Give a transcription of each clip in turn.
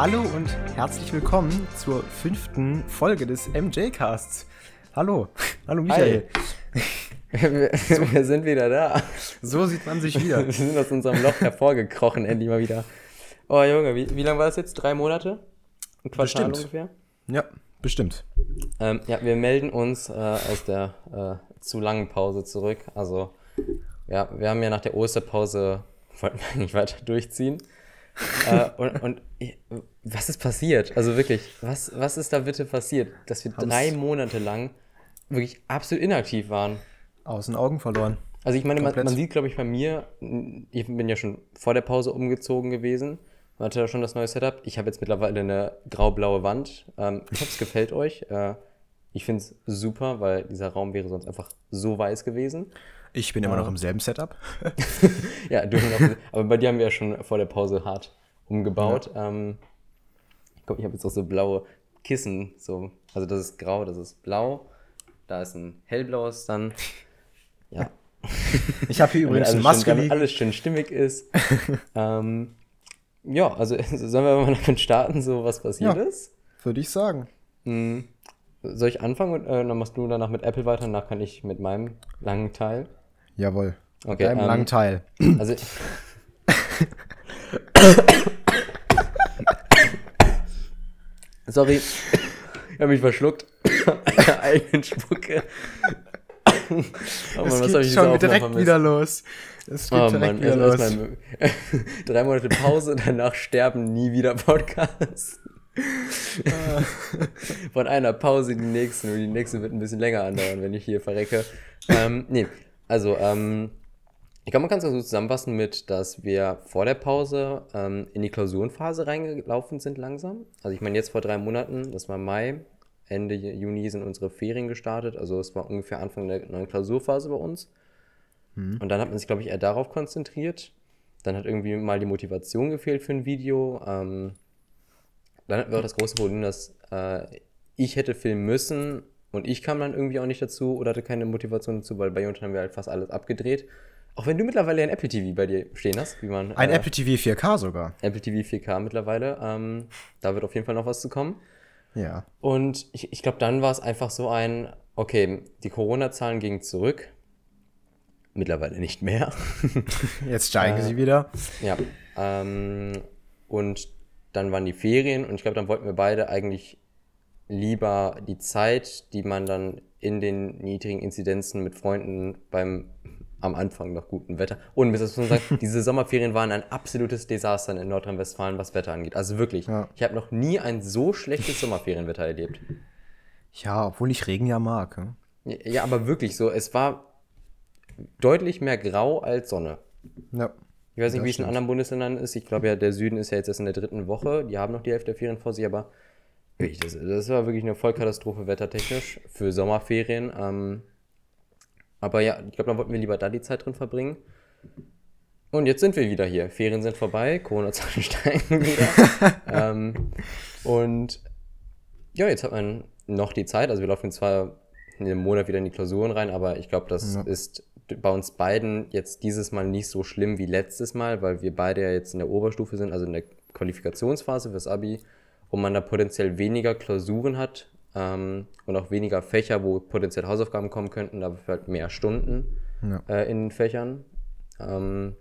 Hallo und herzlich willkommen zur fünften Folge des MJ-Casts. Hallo, hallo Michael. Wir, so, wir sind wieder da. So sieht man sich wieder. wir sind aus unserem Loch hervorgekrochen, endlich mal wieder. Oh Junge, wie, wie lange war das jetzt? Drei Monate? Ein Quartal bestimmt. ungefähr? Ja, bestimmt. Ähm, ja, wir melden uns äh, aus der äh, zu langen Pause zurück. Also, ja, wir haben ja nach der Osterpause, wollten wir eigentlich weiter durchziehen. Äh, und, und was ist passiert? Also wirklich, was, was ist da bitte passiert, dass wir drei Monate lang wirklich absolut inaktiv waren? Aus den Augen verloren. Also ich meine, man, man, sieht, glaube ich, bei mir, ich bin ja schon vor der Pause umgezogen gewesen, man hatte da schon das neue Setup. Ich habe jetzt mittlerweile eine grau-blaue Wand. Ähm, ich hoffe, es gefällt euch. Äh, ich finde es super, weil dieser Raum wäre sonst einfach so weiß gewesen. Ich bin immer noch im selben Setup. ja, du noch, aber bei dir haben wir ja schon vor der Pause hart umgebaut. Ja. Ähm, guck, ich habe jetzt auch so blaue Kissen. So. Also das ist grau, das ist blau. Da ist ein hellblaues dann. Ja. Ich habe hier übrigens eine Maske. Schön, alles schön stimmig ist. ähm, ja, also sollen wir mal damit starten, so was passiert ja, ist? Würde ich sagen. Hm. Soll ich anfangen und äh, dann machst du danach mit Apple weiter, danach kann ich mit meinem langen Teil. Jawohl. Okay. Mit ähm, langen Teil. Also. Sorry, ich habe mich verschluckt. eigenen Spucke. oh Mann, es geht schon direkt wieder los. Es geht oh direkt Mann, wieder los. Mal, drei Monate Pause, danach sterben nie wieder Podcasts. Von einer Pause in die nächste. Und die nächste wird ein bisschen länger andauern, wenn ich hier verrecke. Ähm, nee, also, ähm, ich glaube, man kann es so zusammenfassen mit, dass wir vor der Pause ähm, in die Klausurenphase reingelaufen sind langsam. Also ich meine, jetzt vor drei Monaten, das war Mai, Ende Juni sind unsere Ferien gestartet. Also es war ungefähr Anfang der neuen Klausurphase bei uns. Mhm. Und dann hat man sich, glaube ich, eher darauf konzentriert. Dann hat irgendwie mal die Motivation gefehlt für ein Video. Ähm, dann hatten wir auch das große Problem, dass äh, ich hätte filmen müssen und ich kam dann irgendwie auch nicht dazu oder hatte keine Motivation dazu, weil bei uns haben wir halt fast alles abgedreht. Auch wenn du mittlerweile ein Apple TV bei dir stehen hast, wie man. Ein äh, Apple TV 4K sogar. Apple TV 4K mittlerweile. Ähm, da wird auf jeden Fall noch was zu kommen. Ja. Und ich, ich glaube, dann war es einfach so ein, okay, die Corona-Zahlen gingen zurück. Mittlerweile nicht mehr. Jetzt steigen äh, sie wieder. Ja. Ähm, und dann waren die Ferien und ich glaube, dann wollten wir beide eigentlich lieber die Zeit, die man dann in den niedrigen Inzidenzen mit Freunden beim am Anfang noch guten Wetter. Und bis man sagen, diese Sommerferien waren ein absolutes Desaster in Nordrhein-Westfalen, was Wetter angeht. Also wirklich, ja. ich habe noch nie ein so schlechtes Sommerferienwetter erlebt. Ja, obwohl ich Regen ja mag. Ja, ja aber wirklich so, es war deutlich mehr grau als Sonne. Ja. Ich weiß nicht, wie es in anderen Bundesländern ist. Ich glaube ja, der Süden ist ja jetzt erst in der dritten Woche. Die haben noch die Hälfte der Ferien vor sich, aber das, das war wirklich eine Vollkatastrophe wettertechnisch für Sommerferien. Ähm, aber ja, ich glaube, dann wollten wir lieber da die Zeit drin verbringen. Und jetzt sind wir wieder hier. Ferien sind vorbei, Corona-Zahlen steigen wieder. ähm, und ja, jetzt hat man noch die Zeit. Also wir laufen zwar in einem Monat wieder in die Klausuren rein, aber ich glaube, das ja. ist bei uns beiden jetzt dieses Mal nicht so schlimm wie letztes Mal, weil wir beide ja jetzt in der Oberstufe sind, also in der Qualifikationsphase fürs Abi, wo man da potenziell weniger Klausuren hat ähm, und auch weniger Fächer, wo potenziell Hausaufgaben kommen könnten, dafür halt mehr Stunden ja. äh, in den Fächern. Ähm,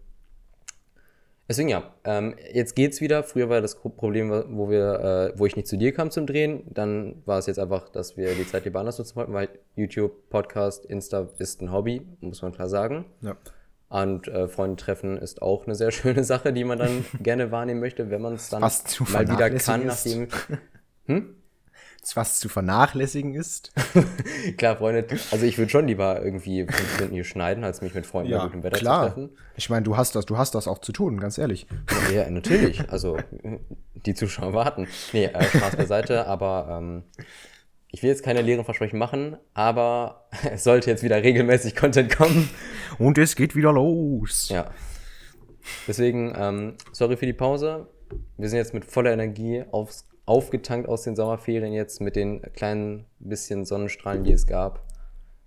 deswegen ja, ähm, jetzt geht's wieder. Früher war das Problem, wo wir, äh, wo ich nicht zu dir kam zum Drehen. Dann war es jetzt einfach, dass wir die Zeit lieber anders nutzen wollten, weil YouTube, Podcast, Insta ist ein Hobby, muss man klar sagen. Ja. Und äh, Freunde treffen ist auch eine sehr schöne Sache, die man dann gerne wahrnehmen möchte, wenn man es dann mal wieder kann, nachdem. Hm? was zu vernachlässigen ist. klar, Freunde, also ich würde schon lieber irgendwie fünf Stunden hier schneiden, als mich mit Freunden ja, bei gutem Wetter klar. zu treffen. Ich meine, du hast das, du hast das auch zu tun, ganz ehrlich. Ja, natürlich. Also die Zuschauer warten. Nee, äh, Spaß beiseite, aber ähm, ich will jetzt keine leeren Versprechen machen, aber es sollte jetzt wieder regelmäßig Content kommen. Und es geht wieder los. Ja. Deswegen, ähm, sorry für die Pause. Wir sind jetzt mit voller Energie aufs aufgetankt aus den Sommerferien jetzt mit den kleinen bisschen Sonnenstrahlen, die es gab.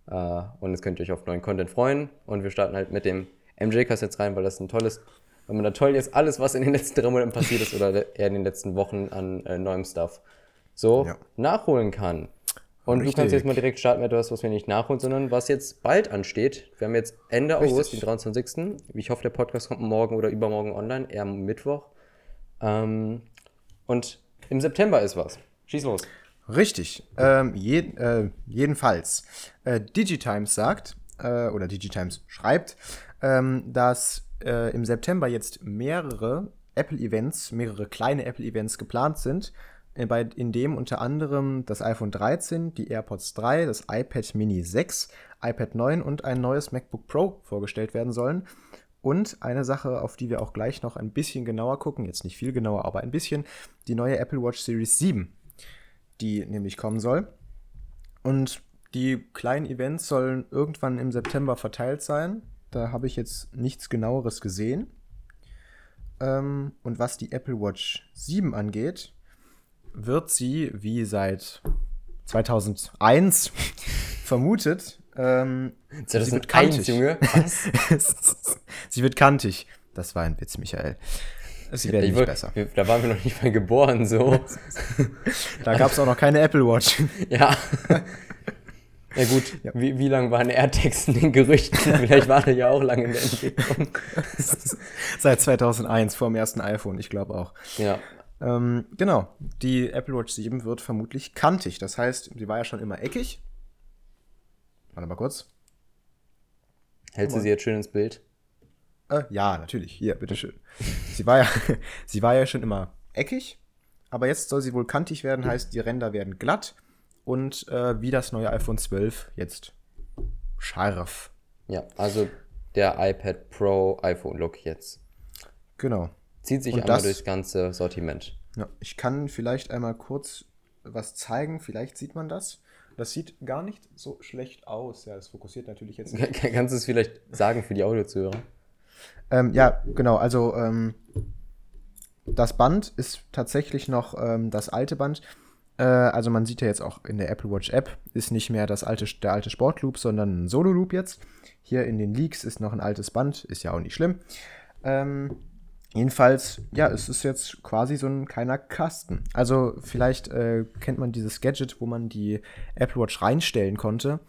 Äh, und jetzt könnt ihr euch auf neuen Content freuen. Und wir starten halt mit dem MJ-Cast jetzt rein, weil das ein tolles weil man da toll jetzt alles, was in den letzten drei Monaten passiert ist oder eher in den letzten Wochen an äh, neuem Stuff, so Ja. nachholen kann. Und du Richtig. kannst jetzt mal direkt starten mit etwas, was wir nicht nachholen, sondern was jetzt bald ansteht. Wir haben jetzt Ende Richtig. August, den 23. Ich hoffe, der Podcast kommt morgen oder übermorgen online, eher am Mittwoch. Ähm, und im September ist was. Schieß los. Richtig. Ähm, je, äh, jedenfalls. Äh, Digitimes sagt, äh, oder Digitimes schreibt, ähm, dass äh, im September jetzt mehrere Apple-Events, mehrere kleine Apple-Events geplant sind, in dem unter anderem das iPhone 13, die AirPods 3, das iPad Mini 6, iPad 9 und ein neues MacBook Pro vorgestellt werden sollen. Und eine Sache, auf die wir auch gleich noch ein bisschen genauer gucken, jetzt nicht viel genauer, aber ein bisschen, die neue Apple Watch Series 7 die nämlich kommen soll. Und die kleinen Events sollen irgendwann im September verteilt sein. Da habe ich jetzt nichts genaueres gesehen. Ähm, und was die Apple Watch 7 angeht, wird sie, wie seit 2001 vermutet, ähm, Das sie wird kantig. Junge. Was? sie wird kantig. Das war ein Witz, Michael. Sie werden Ich nicht wollt- besser. wir- Da waren wir noch nicht mal geboren, so. Da gab es auch noch keine Apple Watch. ja. Ja gut, Wie, wie lange waren AirTags in den Gerüchten? Vielleicht war der ja auch lange in der Entwicklung. Seit 2001, vor dem ersten iPhone, ich glaube auch. Ja. Ähm, genau, die Apple Watch 7 wird vermutlich kantig. Das heißt, sie war ja schon immer eckig. Warte mal kurz. Hältst du sie jetzt schön ins Bild? Äh, ja, natürlich. Hier, bitteschön. Sie war ja, sie war ja schon immer eckig, aber jetzt soll sie wohl kantig werden, heißt, die Ränder werden glatt und äh, wie das neue iPhone 12 jetzt scharf. Ja, also der iPad Pro iPhone Look jetzt. Genau. Zieht sich Und einmal das- durchs ganze Sortiment. Ja, ich kann vielleicht einmal kurz was zeigen, vielleicht sieht man das. Das sieht gar nicht so schlecht aus. Ja, das fokussiert natürlich jetzt nicht. Kannst du es vielleicht sagen für die Audiozuhörer? Ähm, ja, genau. Also ähm, das Band ist tatsächlich noch ähm, das alte Band. Äh, also man sieht ja jetzt auch in der Apple Watch App ist nicht mehr das alte, der alte Sportloop, sondern ein Solo-Loop jetzt. Hier in den Leaks ist noch ein altes Band, ist ja auch nicht schlimm. Ähm, jedenfalls, ja, es ist jetzt quasi so ein kleiner Kasten. Also vielleicht äh, kennt man dieses Gadget, wo man die Apple Watch reinstellen konnte,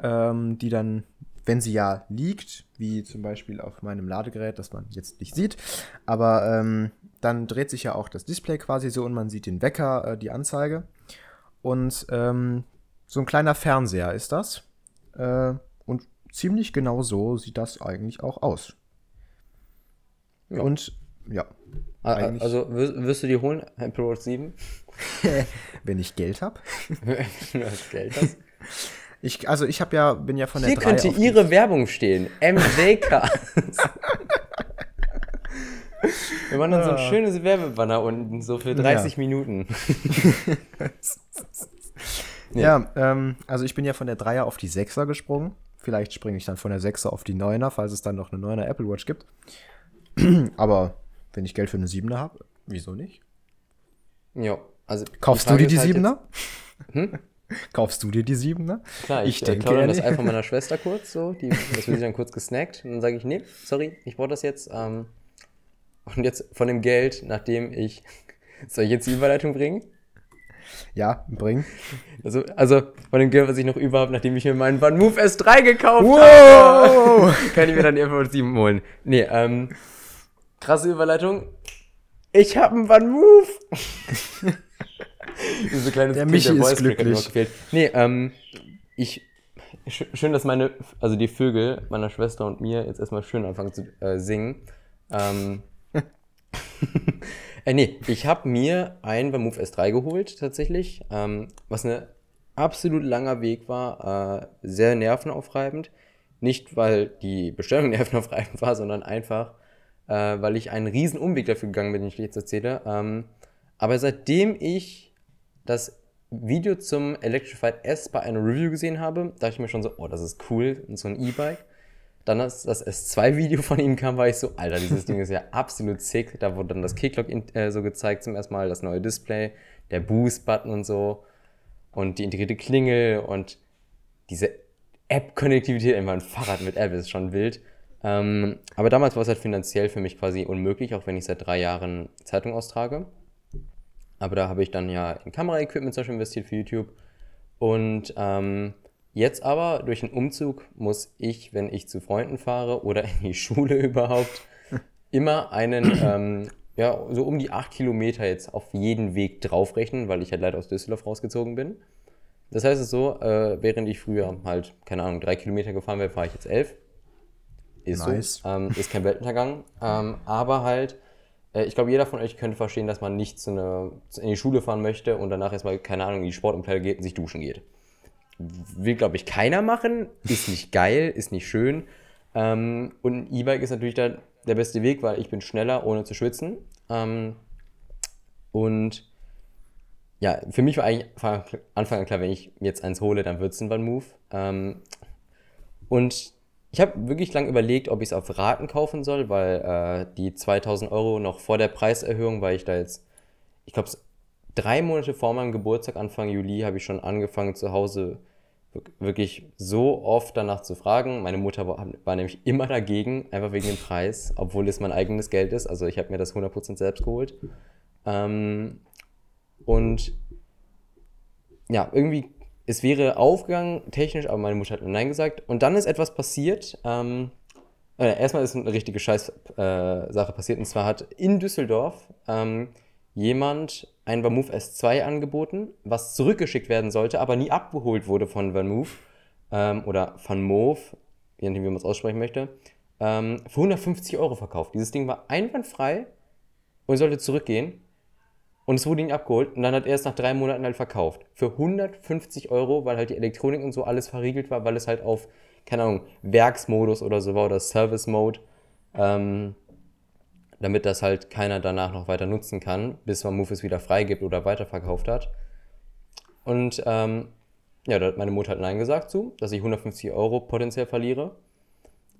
ähm, die dann, wenn sie ja liegt, wie zum Beispiel auf meinem Ladegerät, das man jetzt nicht sieht, aber ähm, dann dreht sich ja auch das Display quasi so und man sieht den Wecker, äh, die Anzeige. Und ähm, so ein kleiner Fernseher ist das. Äh, und ziemlich genau so sieht das eigentlich auch aus. Ja. Und ja, Eigentlich- Also wirst, du die holen, Apple Watch 7? wenn ich Geld habe. Wenn du das Geld hast. Ich, also ich habe ja, bin ja von der Hier 3 könnte ihre Werbung stehen. MJK. Wir machen dann so ein schönes Werbebanner unten, so für 30 Minuten. Nee. Ja, ähm, also ich bin ja von der 3er auf die 6er gesprungen. Vielleicht springe ich dann von der 6er auf die 9er, falls es dann noch eine 9er Apple Watch gibt. Aber wenn ich Geld für eine 7er habe, wieso nicht? Ja, also Kaufst du dir die halt 7er? Hm? Kaufst du dir die 7er? Jetzt, klar, ich, Ich ich denke denke, das einfach meiner Schwester kurz, so, die, das wird sie dann kurz gesnackt. Und dann sage ich, nee, sorry, ich brauche das jetzt. Ähm, und jetzt von dem Geld, nachdem ich. Soll ich jetzt die Überleitung bringen? Ja, bring. Also, also von dem Geld, was ich noch über habe, nachdem ich mir meinen One Move S3 gekauft Wow! habe, kann ich mir dann die Apple Watch 7 holen. Nee, ähm, krasse Überleitung. Ich habe einen One Move. Diese kleine Der Michi ist glücklich. Nee, ähm, ich, sch schön, dass meine, also die Vögel meiner Schwester und mir jetzt erstmal schön anfangen zu äh, singen. Ähm, äh, nee, ich habe mir ein Move S3 geholt, tatsächlich, ähm, was ein absolut langer Weg war, äh, sehr nervenaufreibend. Nicht, weil die Bestellung nervenaufreibend war, sondern einfach, äh, weil ich einen riesen Umweg dafür gegangen bin, den ich jetzt erzähle. Ähm, aber seitdem ich das Video zum Electrified S bei einer Review gesehen habe, dachte ich mir schon so, oh, das ist cool, so ein E-Bike. Dann, als das S2-Video von ihm kam, war ich so, Alter, dieses Ding ist ja absolut sick. Da wurde dann das Kicklock äh, so gezeigt zum ersten Mal, das neue Display, der Boost-Button und so. Und die integrierte Klingel und diese App-Konnektivität, immer ein Fahrrad mit App ist schon wild. Ähm, aber damals war es halt finanziell für mich quasi unmöglich, auch wenn ich seit drei Jahren Zeitung austrage. Aber da habe ich dann ja in Kameraequipment zum Beispiel investiert für YouTube. Und ähm, jetzt aber durch den Umzug muss ich, wenn ich zu Freunden fahre oder in die Schule überhaupt, immer einen, ähm, ja, so um die acht Kilometer jetzt auf jeden Weg draufrechnen, weil ich halt leider aus Düsseldorf rausgezogen bin. Das heißt es so, äh, während ich früher halt, keine Ahnung, drei Kilometer gefahren wäre, fahre ich jetzt elf. Ist nice. so. Ähm, ist kein Weltuntergang. Ähm, aber halt, äh, ich glaube, jeder von euch könnte verstehen, dass man nicht zu eine, in die Schule fahren möchte und danach erstmal, keine Ahnung, in die Sportumkleide geht und sich duschen geht. Will, glaube ich, keiner machen. Ist nicht geil, ist nicht schön. Ähm, und ein E-Bike ist natürlich da der beste Weg, weil ich bin schneller, ohne zu schwitzen. Ähm, und ja, für mich war eigentlich von Anfang an klar, wenn ich jetzt eins hole, dann wird es ein One-Move. Ähm, und ich habe wirklich lange überlegt, ob ich es auf Raten kaufen soll, weil äh, die 2000 Euro noch vor der Preiserhöhung, weil ich da jetzt, ich glaube, drei Monate vor meinem Geburtstag, Anfang Juli, habe ich schon angefangen zu Hause wirklich so oft danach zu fragen. Meine Mutter war, war, nämlich immer dagegen, einfach wegen dem Preis, obwohl es mein eigenes Geld ist. Also ich habe mir das 100% selbst geholt. Ähm, und ja, irgendwie es wäre aufgegangen, technisch, aber meine Mutter hat Nein gesagt. Und dann ist etwas passiert. Ähm, äh, erstmal ist eine richtige Scheiß-Sache äh, passiert. Und zwar hat in Düsseldorf ähm, jemand ein Vermove S2 angeboten, was zurückgeschickt werden sollte, aber nie abgeholt wurde von Vermove ähm, oder von Move, je nachdem, wie man es aussprechen möchte, ähm, für 150 Euro verkauft. Dieses Ding war einwandfrei und sollte zurückgehen. Und es wurde ihm abgeholt und dann hat er es nach drei Monaten halt verkauft. Für 150 Euro, weil halt die Elektronik und so alles verriegelt war, weil es halt auf, keine Ahnung, Werksmodus oder so war oder Service Mode. Ähm, damit das halt keiner danach noch weiter nutzen kann, bis man Move es wieder freigibt oder weiterverkauft hat. Und ähm, ja, da hat meine Mutter halt Nein gesagt zu, dass ich 150 Euro potenziell verliere.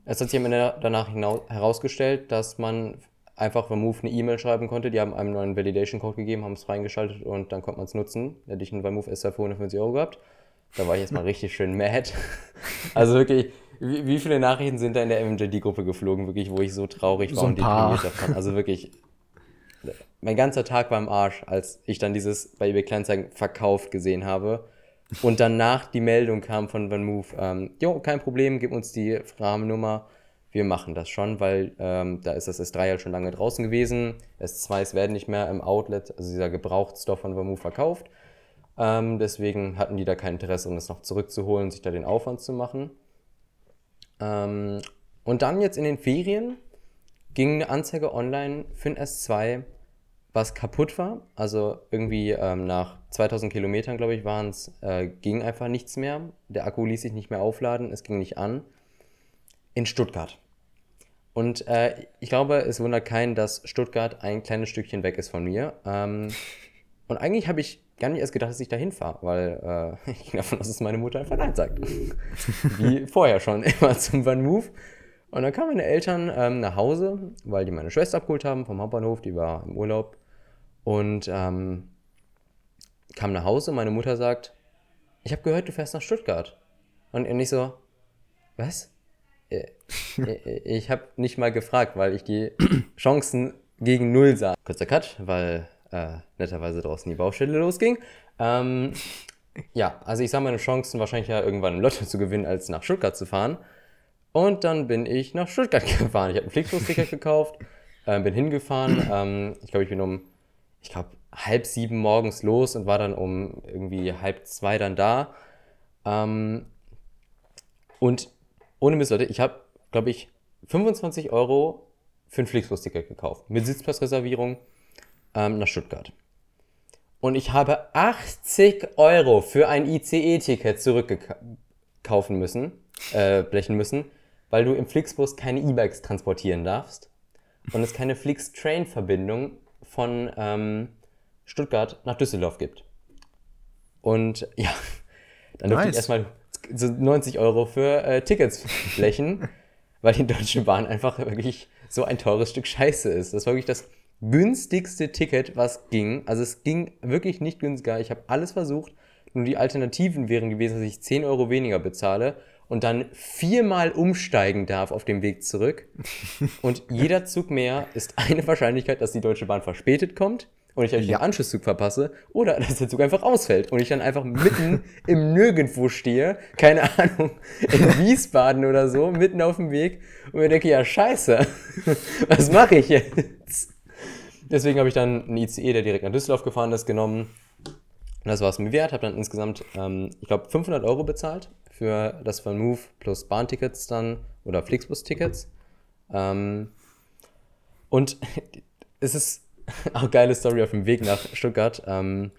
Es hat sich danach herausgestellt, dass man einfach Remove eine E-Mail schreiben konnte. Die haben einem neuen Validation-Code gegeben, haben es reingeschaltet und dann konnte man es nutzen. Da hätte ich einen Remove SR für 150 Euro gehabt. Da war ich jetzt mal richtig schön mad. Also wirklich, wie, wie, viele Nachrichten sind da in der MJD-Gruppe geflogen, wirklich, wo ich so traurig war so und deprimiert davon. Also wirklich, mein ganzer Tag war im Arsch, als ich dann dieses bei eBay Kleinzeigen verkauft gesehen habe. Und danach die Meldung kam von Van Move, ähm, jo, kein Problem, gib uns die Rahmennummer wir machen das schon, weil ähm, da ist das S3 halt schon lange draußen gewesen. S2s werden nicht mehr im Outlet, also dieser Gebrauchtstoff von Vermove verkauft. Ähm, deswegen hatten die da kein Interesse, um das noch zurückzuholen, sich da den Aufwand zu machen. Ähm, und dann jetzt in den Ferien ging eine Anzeige online für ein S2, was kaputt war. Also irgendwie ähm, nach 2000 Kilometern, glaube ich, waren es, äh, ging einfach nichts mehr. Der Akku ließ sich nicht mehr aufladen, es ging nicht an in Stuttgart. Und äh, ich glaube, es wundert keinen, dass Stuttgart ein kleines Stückchen weg ist von mir. Ähm, und eigentlich habe ich gar nicht erst gedacht, dass ich da hinfahre, weil äh, ich ging davon aus, dass meine Mutter einfach Nein sagt. Wie vorher schon, immer zum Van Move. Und dann kamen meine Eltern ähm, nach Hause, weil die meine Schwester abgeholt haben vom Hauptbahnhof, die war im Urlaub. Und ähm, kam nach Hause, meine Mutter sagt, ich habe gehört, du fährst nach Stuttgart. Und ich so, was? Äh, äh, ich habe nicht mal gefragt, weil ich die Chancen gegen Null sah. Kurzer Cut, weil äh, netterweise draußen die Baustelle losging. Ähm, ja, also ich sah meine Chancen wahrscheinlich ja irgendwann im Lotto zu gewinnen, als nach Stuttgart zu fahren. Und dann bin ich nach Stuttgart gefahren. Ich habe ein Flixbus-Ticket gekauft, äh, bin hingefahren. Ähm, ich glaube, ich bin um, ich glaube, halb sieben morgens los und war dann um irgendwie halb zwei dann da. Ähm, und ohne Mist, Leute, ich habe, glaube ich, 25 Euro für ein Flixbus-Ticket gekauft. Mit Sitzplatzreservierung ähm, nach Stuttgart. Und ich habe 80 Euro für ein ICE-Ticket zurückkaufen müssen, äh, blechen müssen, weil du im Flixbus keine E-Bikes transportieren darfst und es keine Flix-Train-Verbindung von ähm, Stuttgart nach Düsseldorf gibt. Und ja, dann durfte nice. ich erstmal so 90 Euro für äh, Tickets flächen, weil die Deutsche Bahn einfach wirklich so ein teures Stück Scheiße ist. Das war wirklich das günstigste Ticket, was ging. Also es ging wirklich nicht günstiger. Ich habe alles versucht. Nur die Alternativen wären gewesen, dass ich 10 Euro weniger bezahle und dann viermal umsteigen darf auf dem Weg zurück. Und jeder Zug mehr ist eine Wahrscheinlichkeit, dass die Deutsche Bahn verspätet kommt und ich ja. den Anschlusszug verpasse oder dass der Zug einfach ausfällt und ich dann einfach mitten im Nirgendwo stehe, keine Ahnung, in Wiesbaden oder so, mitten auf dem Weg und mir denke, ja scheiße, was mache ich jetzt? Deswegen habe ich dann einen ICE, der direkt nach Düsseldorf gefahren ist, genommen. Und das war es mir wert, habe dann insgesamt, ähm, ich glaube, 500 Euro bezahlt für das von Move plus Bahntickets dann oder Flixbus-Tickets. Ähm, und es ist auch geile Story auf dem Weg nach Stuttgart. Ähm,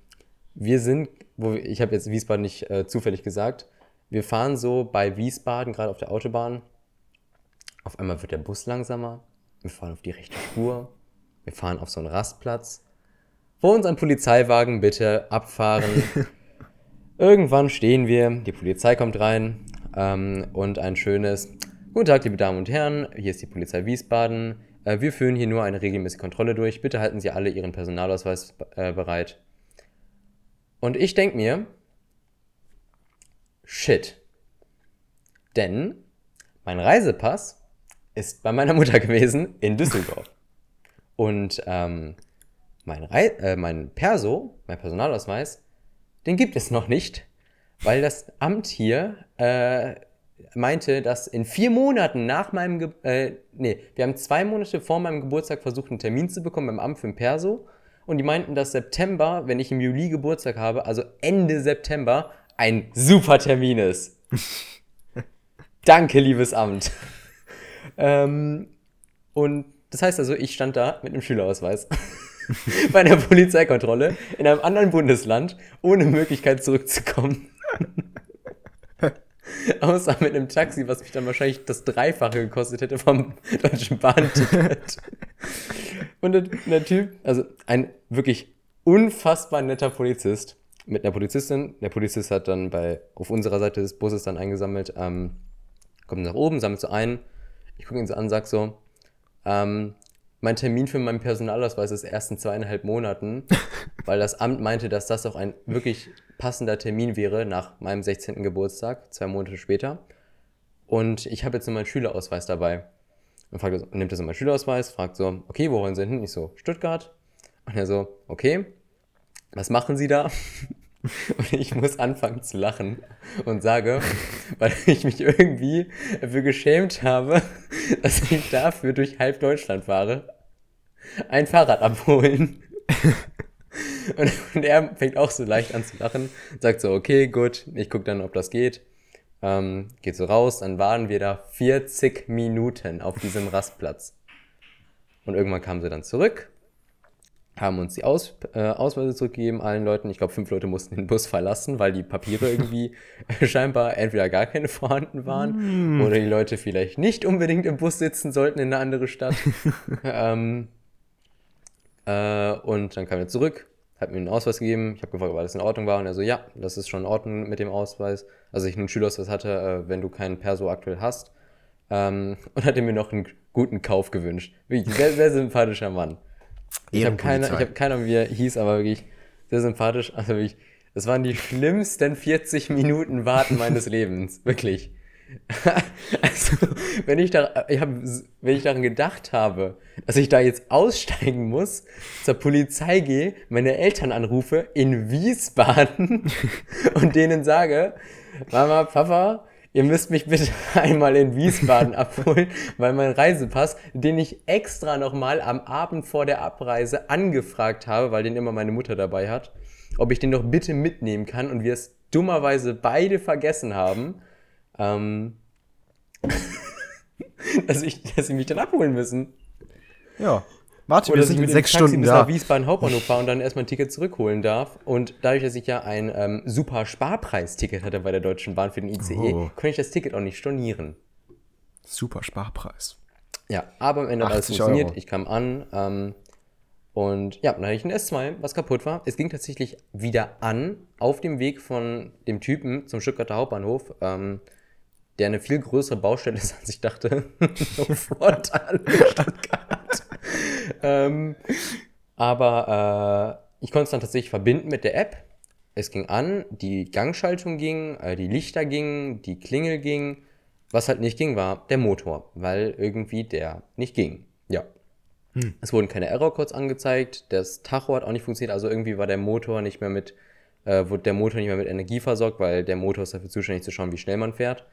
wir sind, wo wir, ich habe jetzt Wiesbaden nicht äh, zufällig gesagt, wir fahren so bei Wiesbaden, gerade auf der Autobahn. Auf einmal wird der Bus langsamer. Wir fahren auf die rechte Spur. Wir fahren auf so einen Rastplatz. Wo uns ein Polizeiwagen bitte abfahren. Irgendwann stehen wir, die Polizei kommt rein ähm, und ein schönes Guten Tag, liebe Damen und Herren, hier ist die Polizei Wiesbaden. Äh, wir führen hier nur eine regelmäßige Kontrolle durch. Bitte halten Sie alle Ihren Personalausweis äh, bereit. Und ich denke mir, shit. Denn mein Reisepass ist bei meiner Mutter gewesen in Düsseldorf. Und ähm, mein, Re äh, mein Perso, mein Personalausweis, den gibt es noch nicht, weil das Amt hier äh, meinte, dass in vier Monaten nach meinem, Ge äh, nee, wir haben zwei Monate vor meinem Geburtstag versucht, einen Termin zu bekommen beim Amt für den Perso. Und die meinten, dass September, wenn ich im Juli Geburtstag habe, also Ende September, ein super Termin ist. Danke, liebes Amt. ähm, und das heißt also, ich stand da mit einem Schülerausweis bei einer Polizeikontrolle in einem anderen Bundesland, ohne Möglichkeit zurückzukommen. Außer mit einem Taxi, was mich dann wahrscheinlich das Dreifache gekostet hätte vom Deutschen Bahnticket. Und der, der Typ, also ein wirklich unfassbar netter Polizist mit einer Polizistin. Der Polizist hat dann bei, auf unserer Seite des Busses dann eingesammelt, ähm, kommt nach oben, sammelt so ein. Ich gucke ihn so an, sag so, ähm, mein Termin für meinen Personalausweis ist erst in zweieinhalb Monaten, weil das Amt meinte, dass das auch ein wirklich passender Termin wäre nach meinem 16. Geburtstag, zwei Monate später. Und ich habe jetzt nur meinen Schülerausweis dabei. Und fragt, nimmt er so meinen Schülerausweis, fragt so, okay, wo wollen Sie hin? Ich so, Stuttgart. Und er so, okay, was machen Sie da? Und ich muss anfangen zu lachen und sage, weil ich mich irgendwie dafür geschämt habe, dass ich dafür durch halb Deutschland fahre, ein Fahrrad abholen. Und, und er fängt auch so leicht an zu lachen, sagt so, okay, gut, ich gucke dann, ob das geht. Ähm, geht so raus, dann waren wir da 40 Minuten auf diesem Rastplatz. Und irgendwann kamen sie dann zurück haben uns die Aus, äh, Ausweise zurückgegeben, allen Leuten. Ich glaube, fünf Leute mussten den Bus verlassen, weil die Papiere irgendwie scheinbar entweder gar keine vorhanden waren mm. oder die Leute vielleicht nicht unbedingt im Bus sitzen sollten in eine andere Stadt. ähm, äh, und dann kam er zurück, hat mir einen Ausweis gegeben. Ich habe gefragt, ob alles in Ordnung war. Und er so, ja, das ist schon in Ordnung mit dem Ausweis. Also ich einen Schülerausweis hatte, äh, wenn du keinen Perso aktuell hast. Ähm, und hat mir noch einen guten Kauf gewünscht. Wirklich sehr, sehr sympathischer Mann. Ich habe keine, hab keine Ahnung, wie er hieß, aber wirklich sehr sympathisch. Also wirklich, das waren die schlimmsten 40 Minuten Warten meines Lebens. Wirklich. also, wenn ich, da, ich hab, wenn ich daran gedacht habe, dass ich da jetzt aussteigen muss, zur Polizei gehe, meine Eltern anrufe in Wiesbaden und denen sage, Mama, Papa, ihr müsst mich bitte einmal in Wiesbaden abholen, weil mein Reisepass, den ich extra nochmal am Abend vor der Abreise angefragt habe, weil den immer meine Mutter dabei hat, ob ich den doch bitte mitnehmen kann und wir es dummerweise beide vergessen haben, ähm, dass, ich, dass sie mich dann abholen müssen. Ja. Warte, wir sind in sechs Taxi Stunden bis da. nach Wiesbaden Hauptbahnhof fahren und dann erstmal ein Ticket zurückholen darf. Und dadurch, dass ich ja ein ähm, super Sparpreisticket hatte bei der Deutschen Bahn für den ICE, oh. konnte ich das Ticket auch nicht stornieren. Super Sparpreis. Ja, aber am Ende hat alles funktioniert. Euro. Ich kam an ähm, und ja, dann hatte ich ein S2, was kaputt war. Es ging tatsächlich wieder an auf dem Weg von dem Typen zum Stuttgarter Hauptbahnhof. Ähm, der eine viel größere Baustelle ist, als ich dachte. Vorteil Stuttgart. ähm, aber äh, ich konnte es dann tatsächlich verbinden mit der App. es ging an, die Gangschaltung ging, äh, die Lichter gingen, die Klingel ging. Was halt nicht ging, war der Motor, weil irgendwie der nicht ging. Ja. Hm. Es wurden keine Error-Codes angezeigt, das Tacho hat auch nicht funktioniert, also irgendwie war der Motor nicht mehr mit, äh, wurde der Motor nicht mehr mit Energie versorgt, weil der Motor ist dafür zuständig zu schauen, wie schnell man fährt.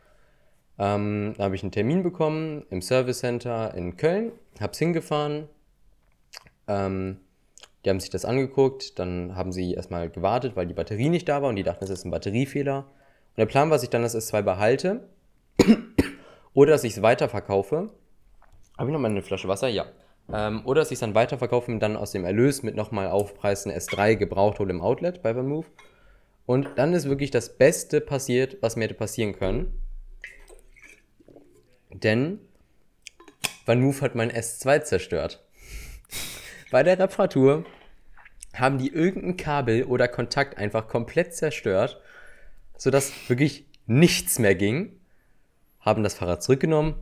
Ähm, da habe ich einen Termin bekommen im Service Center in Köln, hab's hingefahren. Ähm, die haben sich das angeguckt, dann haben sie erstmal gewartet, weil die Batterie nicht da war und die dachten, es ist ein Batteriefehler. Und der Plan war, dass ich dann das S2 behalte oder dass ich es weiterverkaufe. Habe ich noch mal eine Flasche Wasser? Ja. Ähm, oder dass ich es dann weiterverkaufe und dann aus dem Erlös mit nochmal Aufpreis ein S3 gebraucht hole im Outlet bei Vermove. Und dann ist wirklich das Beste passiert, was mir hätte passieren können. Denn Vanmove hat mein S2 zerstört. Bei der Reparatur haben die irgendein Kabel oder Kontakt einfach komplett zerstört, sodass wirklich nichts mehr ging. Haben das Fahrrad zurückgenommen,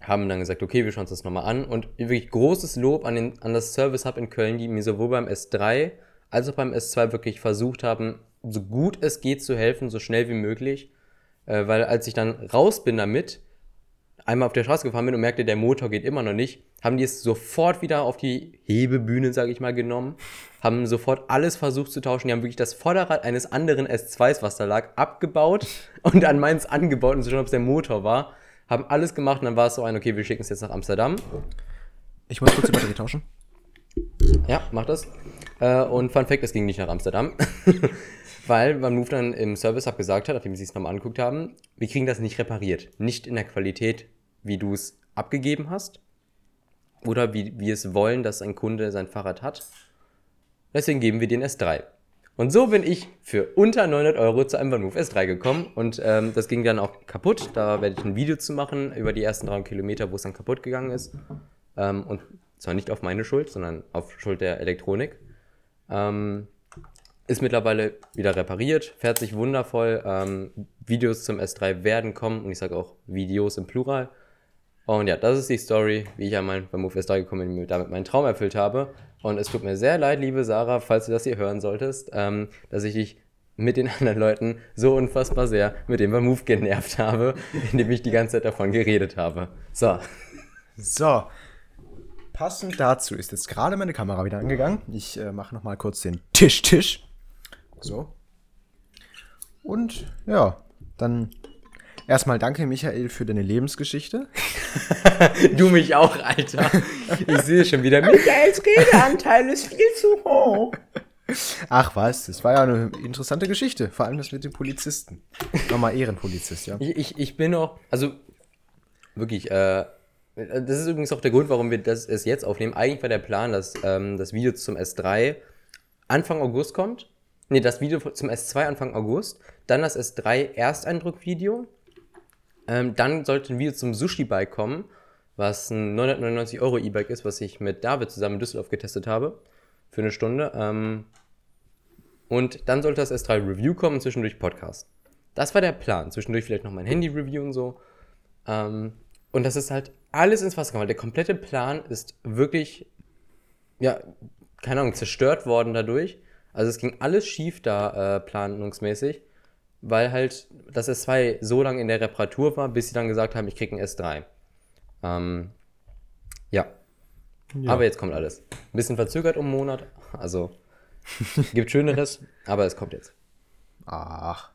haben dann gesagt, okay, wir schauen uns das nochmal an und wirklich großes Lob an, den, an das Service Hub in Köln, die mir sowohl beim S3 als auch beim S2 wirklich versucht haben, so gut es geht zu helfen, so schnell wie möglich. Äh, weil als ich dann raus bin damit, einmal auf der Straße gefahren bin und merkte, der Motor geht immer noch nicht, haben die es sofort wieder auf die Hebebühne, sage ich mal, genommen, haben sofort alles versucht zu tauschen. Die haben wirklich das Vorderrad eines anderen S2s, was da lag, abgebaut und an meins angebaut, um zu schauen, ob es der Motor war. Haben alles gemacht und dann war es so ein, okay, wir schicken es jetzt nach Amsterdam. Ich muss kurz die Batterie tauschen. Ja, mach das. Äh, und Fun Fact, es ging nicht nach Amsterdam. Weil man Move dann im Service Hub gesagt hat, nachdem sie es nochmal angeguckt haben, wir kriegen das nicht repariert. Nicht in der Qualität, wie du es abgegeben hast oder wie wir es wollen, dass ein Kunde sein Fahrrad hat. Deswegen geben wir den S3. Und so bin ich für unter 900 Euro zu einem Vanmove S3 gekommen und ähm, das ging dann auch kaputt. Da werde ich ein Video zu machen über die ersten 300 Kilometer, wo es dann kaputt gegangen ist. Ähm, und zwar nicht auf meine Schuld, sondern auf Schuld der Elektronik. Ähm, ist mittlerweile wieder repariert, fährt sich wundervoll. Ähm, Videos zum S3 werden kommen und ich sage auch Videos im Plural. Und ja, das ist die Story, wie ich an mein beim Move S3 gekommen bin und damit meinen Traum erfüllt habe. Und es tut mir sehr leid, liebe Sarah, falls du das hier hören solltest, ähm, dass ich dich mit den anderen Leuten so unfassbar sehr mit dem Move genervt habe, indem ich die ganze Zeit davon geredet habe. So. So. Passend dazu ist jetzt gerade meine Kamera wieder angegangen. Ich äh, mache nochmal kurz den Tisch-Tisch. So. Und ja, dann Erstmal danke, Michael, für deine Lebensgeschichte. du mich auch, Alter. Ich sehe schon wieder, Michaels Redeanteil ist viel zu hoch. Ach was, das war ja eine interessante Geschichte. Vor allem das mit dem Polizisten. Nochmal Ehrenpolizist, ja. Ich, ich, ich bin auch, also wirklich, äh, das ist übrigens auch der Grund, warum wir das es jetzt aufnehmen. Eigentlich war der Plan, dass ähm, das Video zum S3 Anfang August kommt. Ne, das Video zum S2 Anfang August. Dann das S3 Ersteindruckvideo. Ähm, dann sollte ein Video zum Sushi-Bike kommen, was ein 999 Euro E-Bike ist, was ich mit David zusammen in Düsseldorf getestet habe. Für eine Stunde. Ähm, und dann sollte das S3 Review kommen und zwischendurch Podcast. Das war der Plan. Zwischendurch vielleicht noch mein Handy-Review und so. Ähm, und das ist halt alles ins Wasser gekommen. Der komplette Plan ist wirklich, ja, keine Ahnung, zerstört worden dadurch. Also es ging alles schief da äh, planungsmäßig weil halt das S2 so lange in der Reparatur war, bis sie dann gesagt haben, ich kriege ein S3. Ähm, ja. ja. Aber jetzt kommt alles. Ein bisschen verzögert um einen Monat, also gibt Schöneres, aber es kommt jetzt. Ach.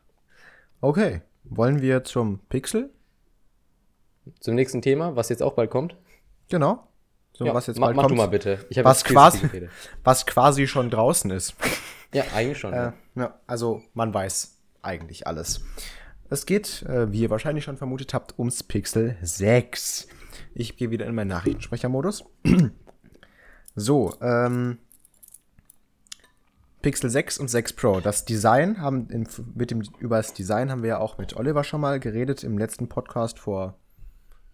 Okay. Wollen wir zum Pixel? Zum nächsten Thema, was jetzt auch bald kommt? Genau. So, ja, was jetzt mach, mach du mal bitte. was, quasi, was quasi schon draußen ist. Ja, eigentlich schon. Äh, ja, also man weiß eigentlich alles. Es geht, äh, wie ihr wahrscheinlich schon vermutet habt, ums Pixel 6. Ich gehe wieder in meinen Nachrichtensprechermodus. so, ähm, Pixel 6 und 6 Pro. Das Design haben in, mit dem über das Design haben wir ja auch mit Oliver schon mal geredet im letzten Podcast vor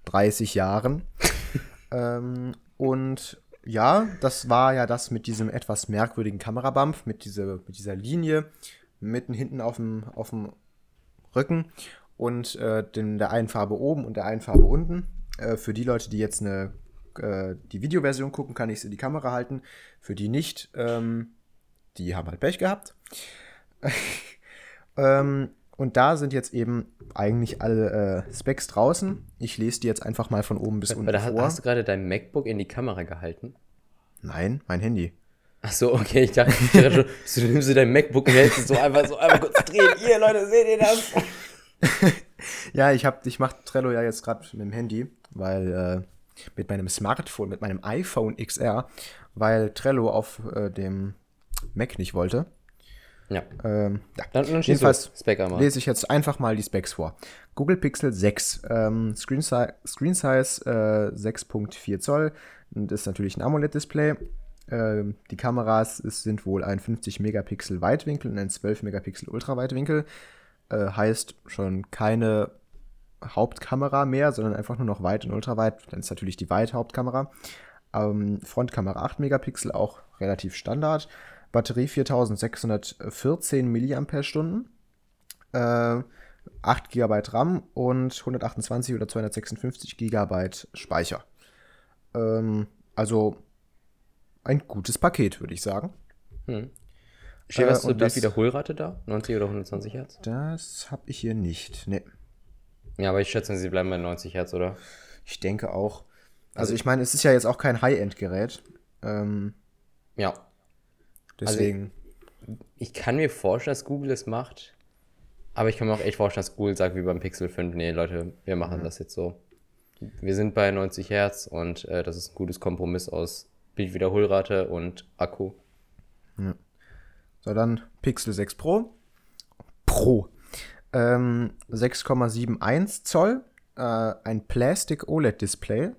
30 Jahren. ähm, und ja, das war ja das mit diesem etwas merkwürdigen Kamerabump, mit, diese, mit dieser Linie, mitten hinten auf dem, auf dem Rücken und äh, den, der einen Farbe oben und der einen Farbe unten. Äh, für die Leute, die jetzt eine, äh, die Videoversion gucken, kann ich es in die Kamera halten. Für die nicht, ähm, die haben halt Pech gehabt. ähm, und da sind jetzt eben eigentlich alle äh, Specs draußen. Ich lese die jetzt einfach mal von oben bis unten Oder vor. hast du gerade dein MacBook in die Kamera gehalten? Nein, mein Handy. Ach so, okay, ich dachte, ich dachte schon, du nimmst du dein MacBook und hältst es so einfach so einmal kurz drehen. Ihr Leute, seht ihr das? Ja, ich hab, ich mache Trello ja jetzt gerade mit dem Handy, weil äh, mit meinem Smartphone, mit meinem iPhone XR, weil Trello auf äh, dem Mac nicht wollte. Ja, Ähm, ja. dann, dann Jedenfalls einmal. lese ich jetzt einfach mal die Specs vor. Google Pixel 6, ähm, Screen, Si Screen Size äh, 6.4 Zoll. Und ist natürlich ein AMOLED-Display. Ähm, die Kameras sind wohl ein 50 Megapixel Weitwinkel und ein 12 Megapixel Ultraweitwinkel. Äh, heißt schon keine Hauptkamera mehr, sondern einfach nur noch Weit und Ultraweit. Dann ist natürlich die Weit-Hauptkamera. Ähm, Frontkamera 8 Megapixel, auch relativ Standard. Batterie 4614 mAh. Äh, 8 GB RAM und 128 oder 256 GB Speicher. Ähm, also ein gutes Paket, würde ich sagen. Steht äh, was zur und das- Bildwiederholrate da? 90 oder 120 Hertz? Das habe ich hier nicht. Nee, Ja, aber ich schätze, sie bleiben bei 90 Hertz, oder? ich denke auch. Also ich meine, es ist ja jetzt auch kein High-End-Gerät. Ähm, Ja. deswegen. Ich kann mir vorstellen, dass Google es macht. Aber ich kann mir auch echt vorstellen, dass Google sagt, wie beim Pixel 5, nee, Leute, wir machen das jetzt so. Wir sind bei 90 Hertz und äh, das ist ein gutes Kompromiss aus Bildwiederholrate und Akku. So, dann Pixel 6 Pro. Pro. Ähm, 6,71 Zoll. Äh, ein Plastic OLED-Display.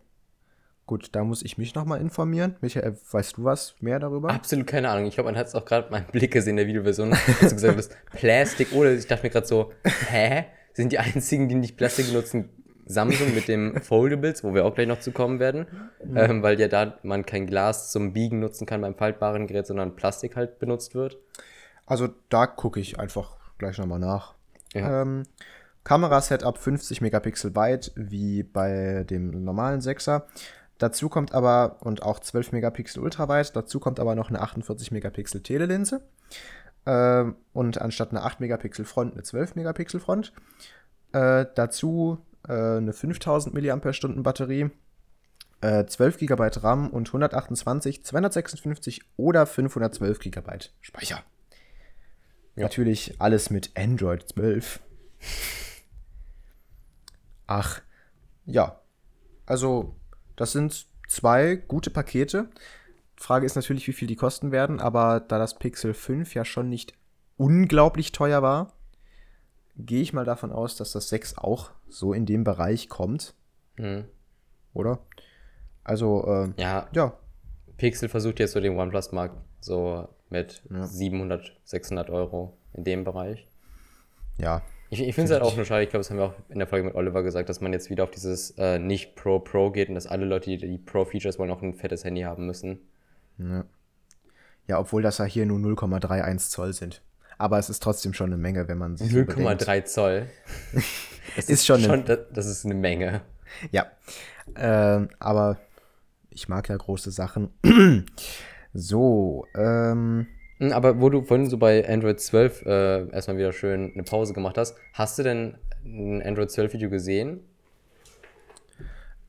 Gut, da muss ich mich nochmal informieren. Michael, weißt du was mehr darüber? Absolut keine Ahnung. Ich glaube, man hat es auch gerade meinen Blick gesehen in der Videoversion, als du gesagt hast, Plastik oder ich dachte mir gerade so, hä? Sind die einzigen, die nicht Plastik benutzen, Samsung mit dem Foldables, wo wir auch gleich noch zu kommen werden, ähm, weil ja da man kein Glas zum Biegen nutzen kann beim faltbaren Gerät, sondern Plastik halt benutzt wird. Also da gucke ich einfach gleich nochmal nach. Ja. Ähm, Kamera-Setup 50 Megapixel weit, wie bei dem normalen 6er. Dazu kommt aber, und auch 12 Megapixel ultraweit, dazu kommt aber noch eine 48 Megapixel Telelinse. Ähm, und anstatt einer 8 Megapixel Front eine 12 Megapixel Front. Äh, dazu eine 5000 mAh Batterie. Äh, 12 GB RAM und 128, 256 oder 512 GB Speicher. Ja. Natürlich alles mit Android 12. Ach, ja. Also, das sind zwei gute Pakete. Frage ist natürlich, wie viel die kosten werden, aber da das Pixel 5 ja schon nicht unglaublich teuer war, gehe ich mal davon aus, dass das 6 auch so in dem Bereich kommt, Hm. oder? Also, äh, Ja, ja, Pixel versucht jetzt so den OnePlus-Markt so mit 700, 600 Euro in dem Bereich. ja. Ich, ich finde es halt auch nur schade, ich glaube, das haben wir auch in der Folge mit Oliver gesagt, dass man jetzt wieder auf dieses äh, nicht Pro-Pro geht und dass alle Leute, die die Pro-Features wollen, auch ein fettes Handy haben müssen. Ja, obwohl das ja hier nur 0,31 Zoll sind. Aber es ist trotzdem schon eine Menge, wenn man sich so bedenkt. 0,3 Zoll. Das Ist schon eine- das, das ist eine Menge. Ja. Ähm, aber ich mag ja große Sachen. so, ähm, Hm, Aber wo du vorhin so bei Android 12 äh, erstmal wieder schön eine Pause gemacht hast, hast du denn ein Android 12 Video gesehen?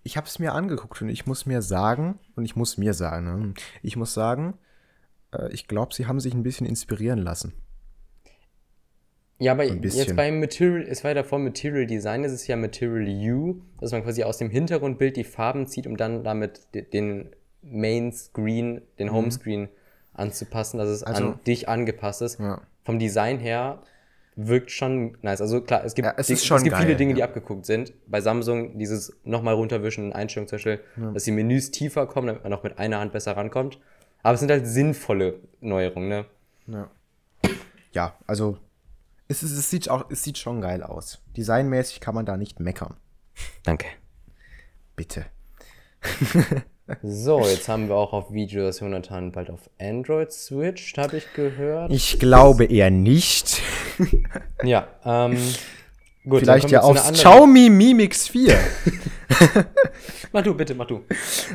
ich habe es mir angeguckt und ich muss mir sagen, und ich muss mir sagen, ne, ich muss sagen, äh, ich glaube, sie haben sich ein bisschen inspirieren lassen. Ja, aber jetzt beim Material, es war ja davor Material Design, es ist ja Material U, dass man quasi aus dem Hintergrundbild die Farben zieht, um dann damit de- den Main Screen, den Homescreen anzupassen, dass es Mhm. Also- an dich angepasst ist. Ja. Vom Design her wirkt schon nice. Also klar, es gibt, Ja, es die- es gibt viele geil, Dinge, die ja. abgeguckt sind. Bei Samsung dieses nochmal runterwischen in Einstellungen zum Beispiel, dass die Menüs tiefer kommen, damit man auch mit einer Hand besser rankommt. Aber es sind halt sinnvolle Neuerungen, ne? Ja, ja also es, ist, es, sieht auch, es sieht schon geil aus. Designmäßig kann man da nicht meckern. Danke. Bitte. So, jetzt haben wir auch auf Video, dass Jonathan bald auf Android switcht, habe ich gehört. Ich glaube eher nicht. Ja, ähm, gut. Vielleicht ja auf Xiaomi Mi Mix 4. Mach du, bitte, mach du.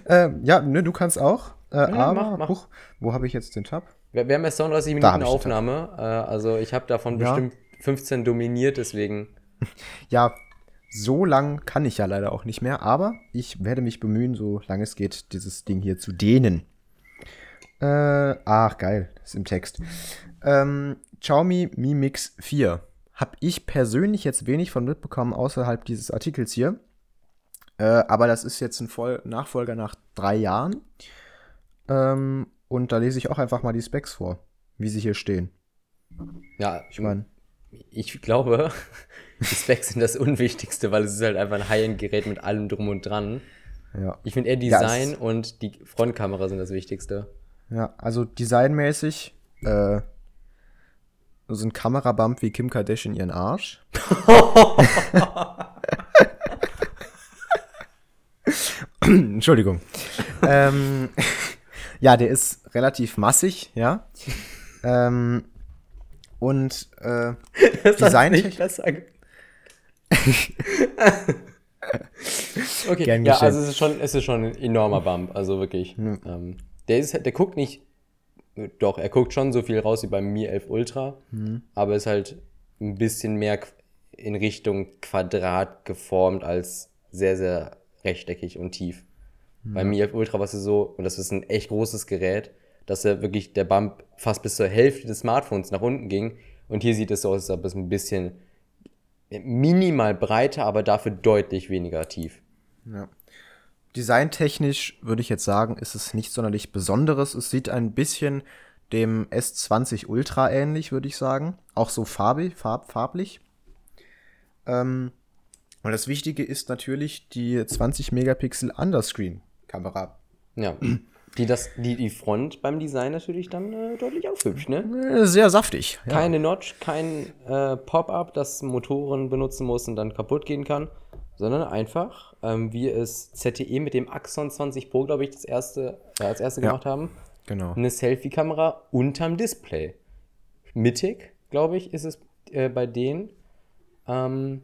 ähm, ja, ne, du kannst auch. Äh, Ja, aber, mach, mach. Huch, wo habe ich jetzt den Tab? Wir, wir haben erst 32 Da hab Minuten ich Aufnahme. Äh, also ich habe davon Ja. bestimmt 15 dominiert, deswegen. Ja, so lang kann ich ja leider auch nicht mehr, aber ich werde mich bemühen, so lange es geht, dieses Ding hier zu dehnen. Äh, ach, geil, das ist im Text. Ähm, Xiaomi Mi Mix 4. Hab ich persönlich jetzt wenig von mitbekommen, außerhalb dieses Artikels hier. Äh, aber das ist jetzt ein Voll Nachfolger nach drei Jahren. Ähm, und da lese ich auch einfach mal die Specs vor, wie sie hier stehen. Ja, Ich meine, ich glaube, die Specs sind das Unwichtigste, weil es ist halt einfach ein High-End-Gerät mit allem drum und dran. ja. Ich finde eher Ja, es Design ist- und die Frontkamera sind das Wichtigste. Ja, also designmäßig, äh, so ein Kamerabump wie Kim Kardashian ihren Arsch. Entschuldigung. ähm, ja, der ist relativ massig, ja. ähm, und äh, Designtechnisch- besser ge- Okay, Gern ja, geschehen. also es ist schon, es ist schon ein enormer Bump, also wirklich. Ähm, der, ist, der guckt nicht, doch, er guckt schon so viel raus wie beim Mi 11 Ultra, aber ist halt ein bisschen mehr in Richtung Quadrat geformt als sehr, sehr rechteckig und tief. Beim Mi 11 Ultra war es so, und das ist ein echt großes Gerät, dass er wirklich der Bump fast bis zur Hälfte des Smartphones nach unten ging. Und hier sieht es so aus, als ob es ein bisschen minimal breiter, aber dafür deutlich weniger tief. Ja. Designtechnisch würde ich jetzt sagen, ist es nicht sonderlich Besonderes. Es sieht ein bisschen dem S20 Ultra ähnlich, würde ich sagen. Auch so farbig, farb, farblich. Ähm, und das Wichtige ist natürlich die 20 Megapixel Underscreen-Kamera. Ja. Die, das, die, die Front beim Design natürlich dann äh, deutlich aufhübscht, ne? Äh, Sehr saftig. Ja. Keine Notch, kein äh, Pop-up, das Motoren benutzen muss und dann kaputt gehen kann, sondern einfach, ähm, wie es ZTE mit dem Axon 20 Pro, glaube ich, das erste, äh, als erste Ja. gemacht haben, Genau. eine Selfie-Kamera unterm Display. Mittig, glaube ich, ist es äh, bei denen. Ähm,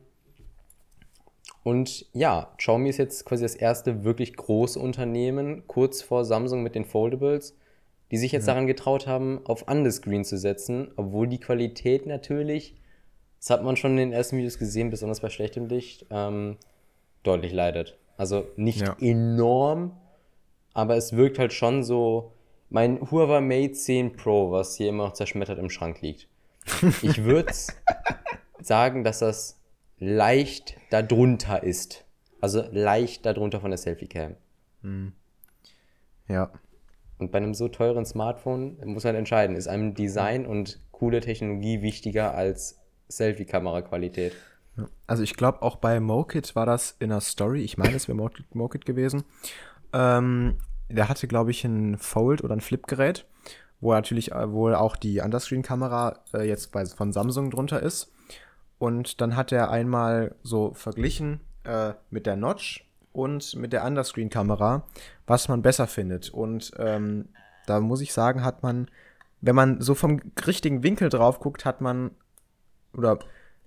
und ja, Xiaomi ist jetzt quasi das erste wirklich große Unternehmen, kurz vor Samsung mit den Foldables, die sich jetzt daran getraut haben, auf Underscreen zu setzen, obwohl die Qualität natürlich, das hat man schon in den ersten Videos gesehen, besonders bei schlechtem Licht, ähm, deutlich leidet. Also nicht Ja. enorm, aber es wirkt halt schon so. Mein Huawei Mate 10 Pro, was hier immer noch zerschmettert im Schrank liegt. Ich würde sagen, dass das leicht darunter ist. Also leicht darunter von der Selfie-Cam. Ja. Und bei einem so teuren Smartphone muss man entscheiden, ist einem Design und coole Technologie wichtiger als Selfie-Kamera-Qualität? Also ich glaube auch bei Mokit war das in der Story, ich meine, es wäre Mokit, Mokit gewesen. Ähm, der hatte, glaube ich, ein Fold oder ein Flip-Gerät, wo natürlich äh, wohl auch die Underscreen-Kamera äh, jetzt bei, von Samsung drunter ist. Und dann hat er einmal so verglichen äh, mit der Notch und mit der Underscreen-Kamera, was man besser findet. Und ähm, da muss ich sagen, hat man, wenn man so vom richtigen Winkel drauf guckt, hat man, oder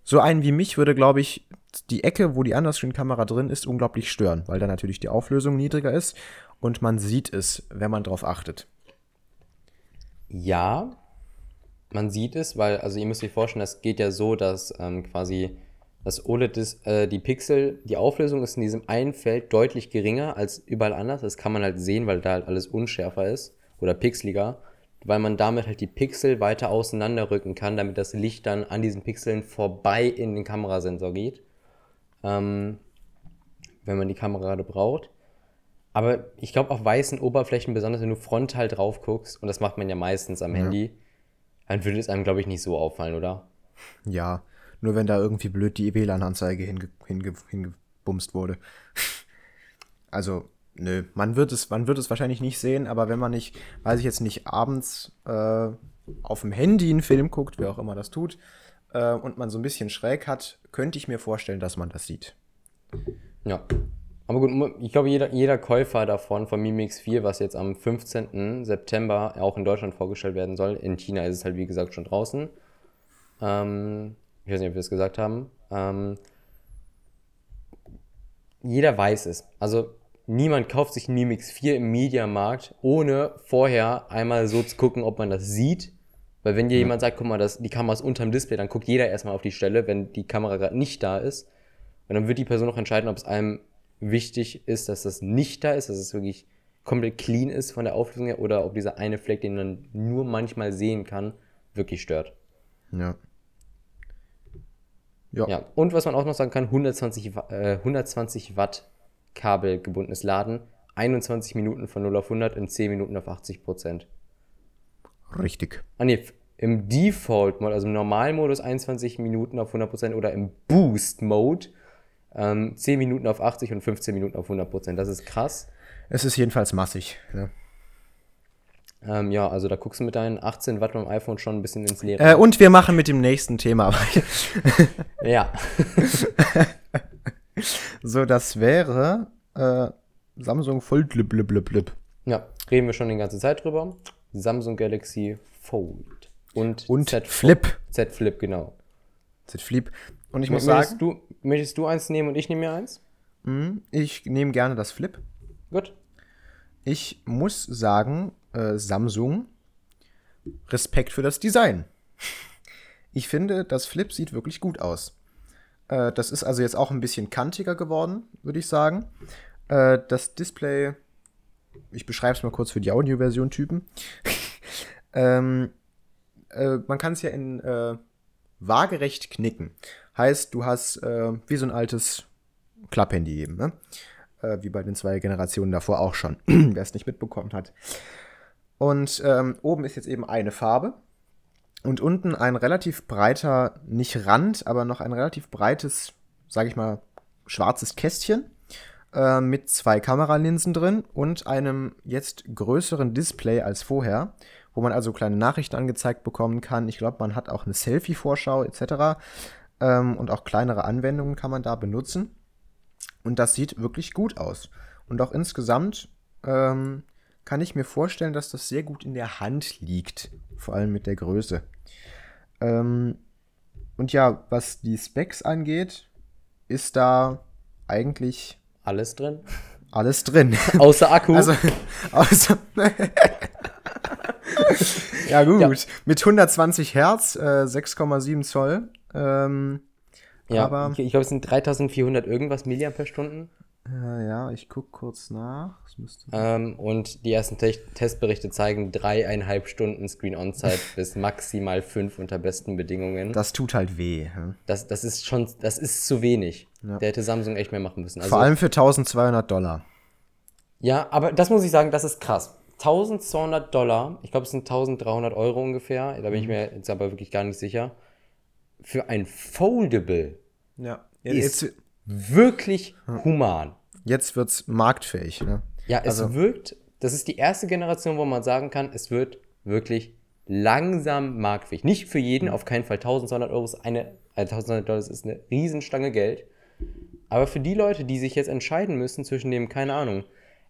so einen wie mich würde, glaube ich, die Ecke, wo die Underscreen-Kamera drin ist, unglaublich stören, weil da natürlich die Auflösung niedriger ist und man sieht es, wenn man drauf achtet. Ja, man sieht es, weil, also ihr müsst euch vorstellen, das geht ja so, dass ähm, quasi das OLED ist, äh, die Pixel, die Auflösung ist in diesem einen Feld deutlich geringer als überall anders. Das kann man halt sehen, weil da halt alles unschärfer ist oder pixeliger, weil man damit halt die Pixel weiter auseinanderrücken kann, damit das Licht dann an diesen Pixeln vorbei in den Kamerasensor geht, ähm, wenn man die Kamera gerade braucht. Aber ich glaube, auf weißen Oberflächen, besonders wenn du frontal drauf guckst, und das macht man ja meistens am Handy, dann würde es einem, glaube ich, nicht so auffallen, oder? Ja, nur wenn da irgendwie blöd die WLAN-Anzeige hinge hinge hingebumst wurde. also, nö, man wird, es, man wird es wahrscheinlich nicht sehen, aber wenn man nicht, weiß ich jetzt nicht, abends äh, auf dem Handy einen Film guckt, wer auch immer das tut, äh, und man so ein bisschen schräg hat, könnte ich mir vorstellen, dass man das sieht. Ja. Aber gut, ich glaube, jeder, jeder Käufer davon, von Mi Mix 4, was jetzt am 15. September auch in Deutschland vorgestellt werden soll, in China ist es halt wie gesagt schon draußen. Ähm, ich weiß nicht, ob wir es gesagt haben. Ähm, jeder weiß es. Also niemand kauft sich einen Mix 4 im Mediamarkt, ohne vorher einmal so zu gucken, ob man das sieht. Weil wenn dir jemand sagt, guck mal, das, die Kamera ist unterm Display, dann guckt jeder erstmal auf die Stelle, wenn die Kamera gerade nicht da ist. Und dann wird die Person auch entscheiden, ob es einem wichtig ist, dass das nicht da ist, dass es wirklich komplett clean ist von der Auflösung her, oder ob dieser eine Fleck, den man nur manchmal sehen kann, wirklich stört. Ja. Ja, und was man auch noch sagen kann, 120, Wa- äh, 120 Watt kabelgebundenes Laden, 21 Minuten von 0 auf 100 in 10 Minuten auf 80 Prozent. Richtig. Ah nee, im Default-Mode, also im Normalmodus 21 Minuten auf 100 Prozent oder im Boost-Mode ähm, 10 Minuten auf 80 und 15 Minuten auf 100 Prozent. Das ist krass. Es ist jedenfalls massig. Ne? Ähm, ja, also da guckst du mit deinen 18 Watt beim iPhone schon ein bisschen ins Leere. Äh, und wir machen mit dem nächsten Thema weiter. ja. so, das wäre äh, Samsung Fold blip, blip, blip. ja, reden wir schon die ganze Zeit drüber. Samsung Galaxy Fold. Und, Und Z Flip. Z Flip, genau. Z Flip. Und ich muss sagen, du, möchtest du eins nehmen und ich nehme mir eins? ich nehme gerne das Flip. Gut. Ich muss sagen, äh, Samsung, Respekt für das Design. Ich finde, das Flip sieht wirklich gut aus. Äh, das ist also jetzt auch ein bisschen kantiger geworden, würde ich sagen. Äh, das Display, ich beschreibe es mal kurz für die Audioversion-Typen. ähm, äh, man kann es ja in äh, waagerecht knicken. Heißt, du hast äh, wie so ein altes Klapphandy eben, ne? Äh, wie bei den zwei Generationen davor auch schon, wer es nicht mitbekommen hat. Und ähm, oben ist jetzt eben eine Farbe und unten ein relativ breiter, nicht Rand, aber noch ein relativ breites, sage ich mal, schwarzes Kästchen äh, mit zwei Kameralinsen drin und einem jetzt größeren Display als vorher, wo man also kleine Nachrichten angezeigt bekommen kann. Ich glaube, man hat auch eine Selfie-Vorschau etc. Ähm, und auch kleinere Anwendungen kann man da benutzen. Und das sieht wirklich gut aus. Und auch insgesamt ähm, kann ich mir vorstellen, dass das sehr gut in der Hand liegt. Vor allem mit der Größe. Ähm, und ja, was die Specs angeht, ist da eigentlich Alles drin. alles drin. Außer Akku. Also, außer. ja, gut. Ja. Mit 120 Hertz, äh, 6,7 Zoll. Ähm, ja, aber- ich, ich glaube, es sind 3400 irgendwas Milliampere-Stunden. äh, ja, ich gucke kurz nach. Ähm, und die ersten Te Testberichte zeigen dreieinhalb Stunden Screen-On-Zeit bis maximal fünf unter besten Bedingungen. das tut halt weh. hm? Das, das ist schon, das ist zu wenig. Ja. Der hätte Samsung echt mehr machen müssen. Also, Vor allem für 1200 Dollar. ja, aber das muss ich sagen, das ist krass. 1200 Dollar, ich glaube, es sind 1300 Euro ungefähr, da bin Mhm. ich mir jetzt aber wirklich gar nicht sicher. Für ein Foldable Ja. ist Jetzt, wirklich human. jetzt wird's marktfähig. Ne? Ja, es Also- wirkt, das ist die erste Generation, wo man sagen kann, es wird wirklich langsam marktfähig. Nicht für jeden, auf keinen Fall. 1200 Euro ist eine, äh, 1200 Dollar ist eine Riesenstange Geld. Aber für die Leute, die sich jetzt entscheiden müssen zwischen dem, keine Ahnung,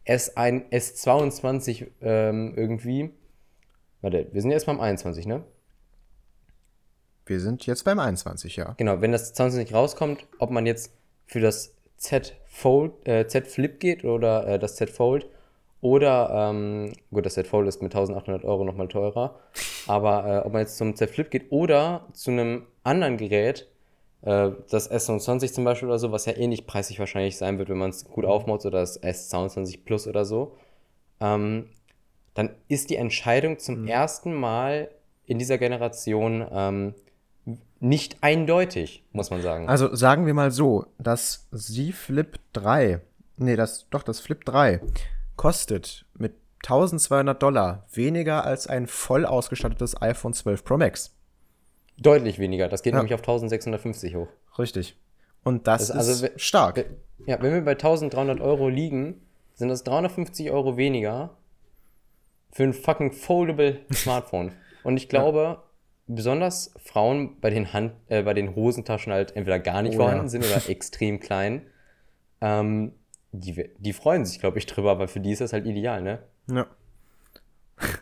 S1, S22 ähm, irgendwie, warte, wir sind jetzt beim 21, ne? Wir sind jetzt beim 21, ja. Genau, wenn das 22 rauskommt, ob man jetzt für das Z Fold, äh, Z Flip geht oder äh, das Z Fold oder, ähm, gut, das Z Fold ist mit 1800 Euro nochmal teurer, aber äh, ob man jetzt zum Z Flip geht oder zu einem anderen Gerät, äh, das S29 zum Beispiel oder so, was ja ähnlich preisig wahrscheinlich sein wird, wenn man es gut aufmaut, oder das S22 Plus oder so, ähm, dann ist die Entscheidung zum ersten Mal in dieser Generation ähm, nicht eindeutig, muss man sagen. Also sagen wir mal so, das Z Flip 3, nee, das, doch, das Flip 3 kostet mit 1200 Dollar weniger als ein voll ausgestattetes iPhone 12 Pro Max. Deutlich weniger. Das geht Ja. nämlich auf 1650 hoch. Richtig. Und das, Das- also ist we- stark. Ja, wenn wir bei 1300 Euro liegen, sind das 350 Euro weniger für ein fucking foldable Smartphone. Und ich glaube, besonders Frauen bei den Hand, äh, bei den Hosentaschen halt entweder gar nicht Oh, vorhanden ja. sind oder extrem klein, ähm, die, die freuen sich, glaube ich, drüber, weil für die ist das halt ideal, ne? Ja.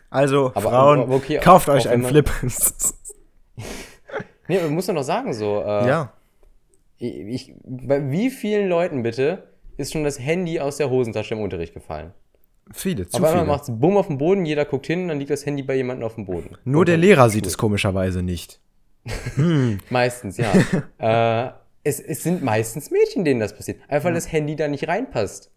Also, Aber- Frauen, aber okay, kauft auch euch wenn einen Flip. Nee, man muss doch noch sagen, so, äh, ja. ich, bei wie vielen Leuten bitte ist schon das Handy aus der Hosentasche im Unterricht gefallen. Viele, zu Aber einmal viele. macht es Bumm auf dem Boden, jeder guckt hin, dann liegt das Handy bei jemandem auf dem Boden. Nur der Lehrer sieht es komischerweise nicht. Meistens, ja. äh, es, es sind meistens Mädchen, denen das passiert. Einfach, weil das Handy da nicht reinpasst.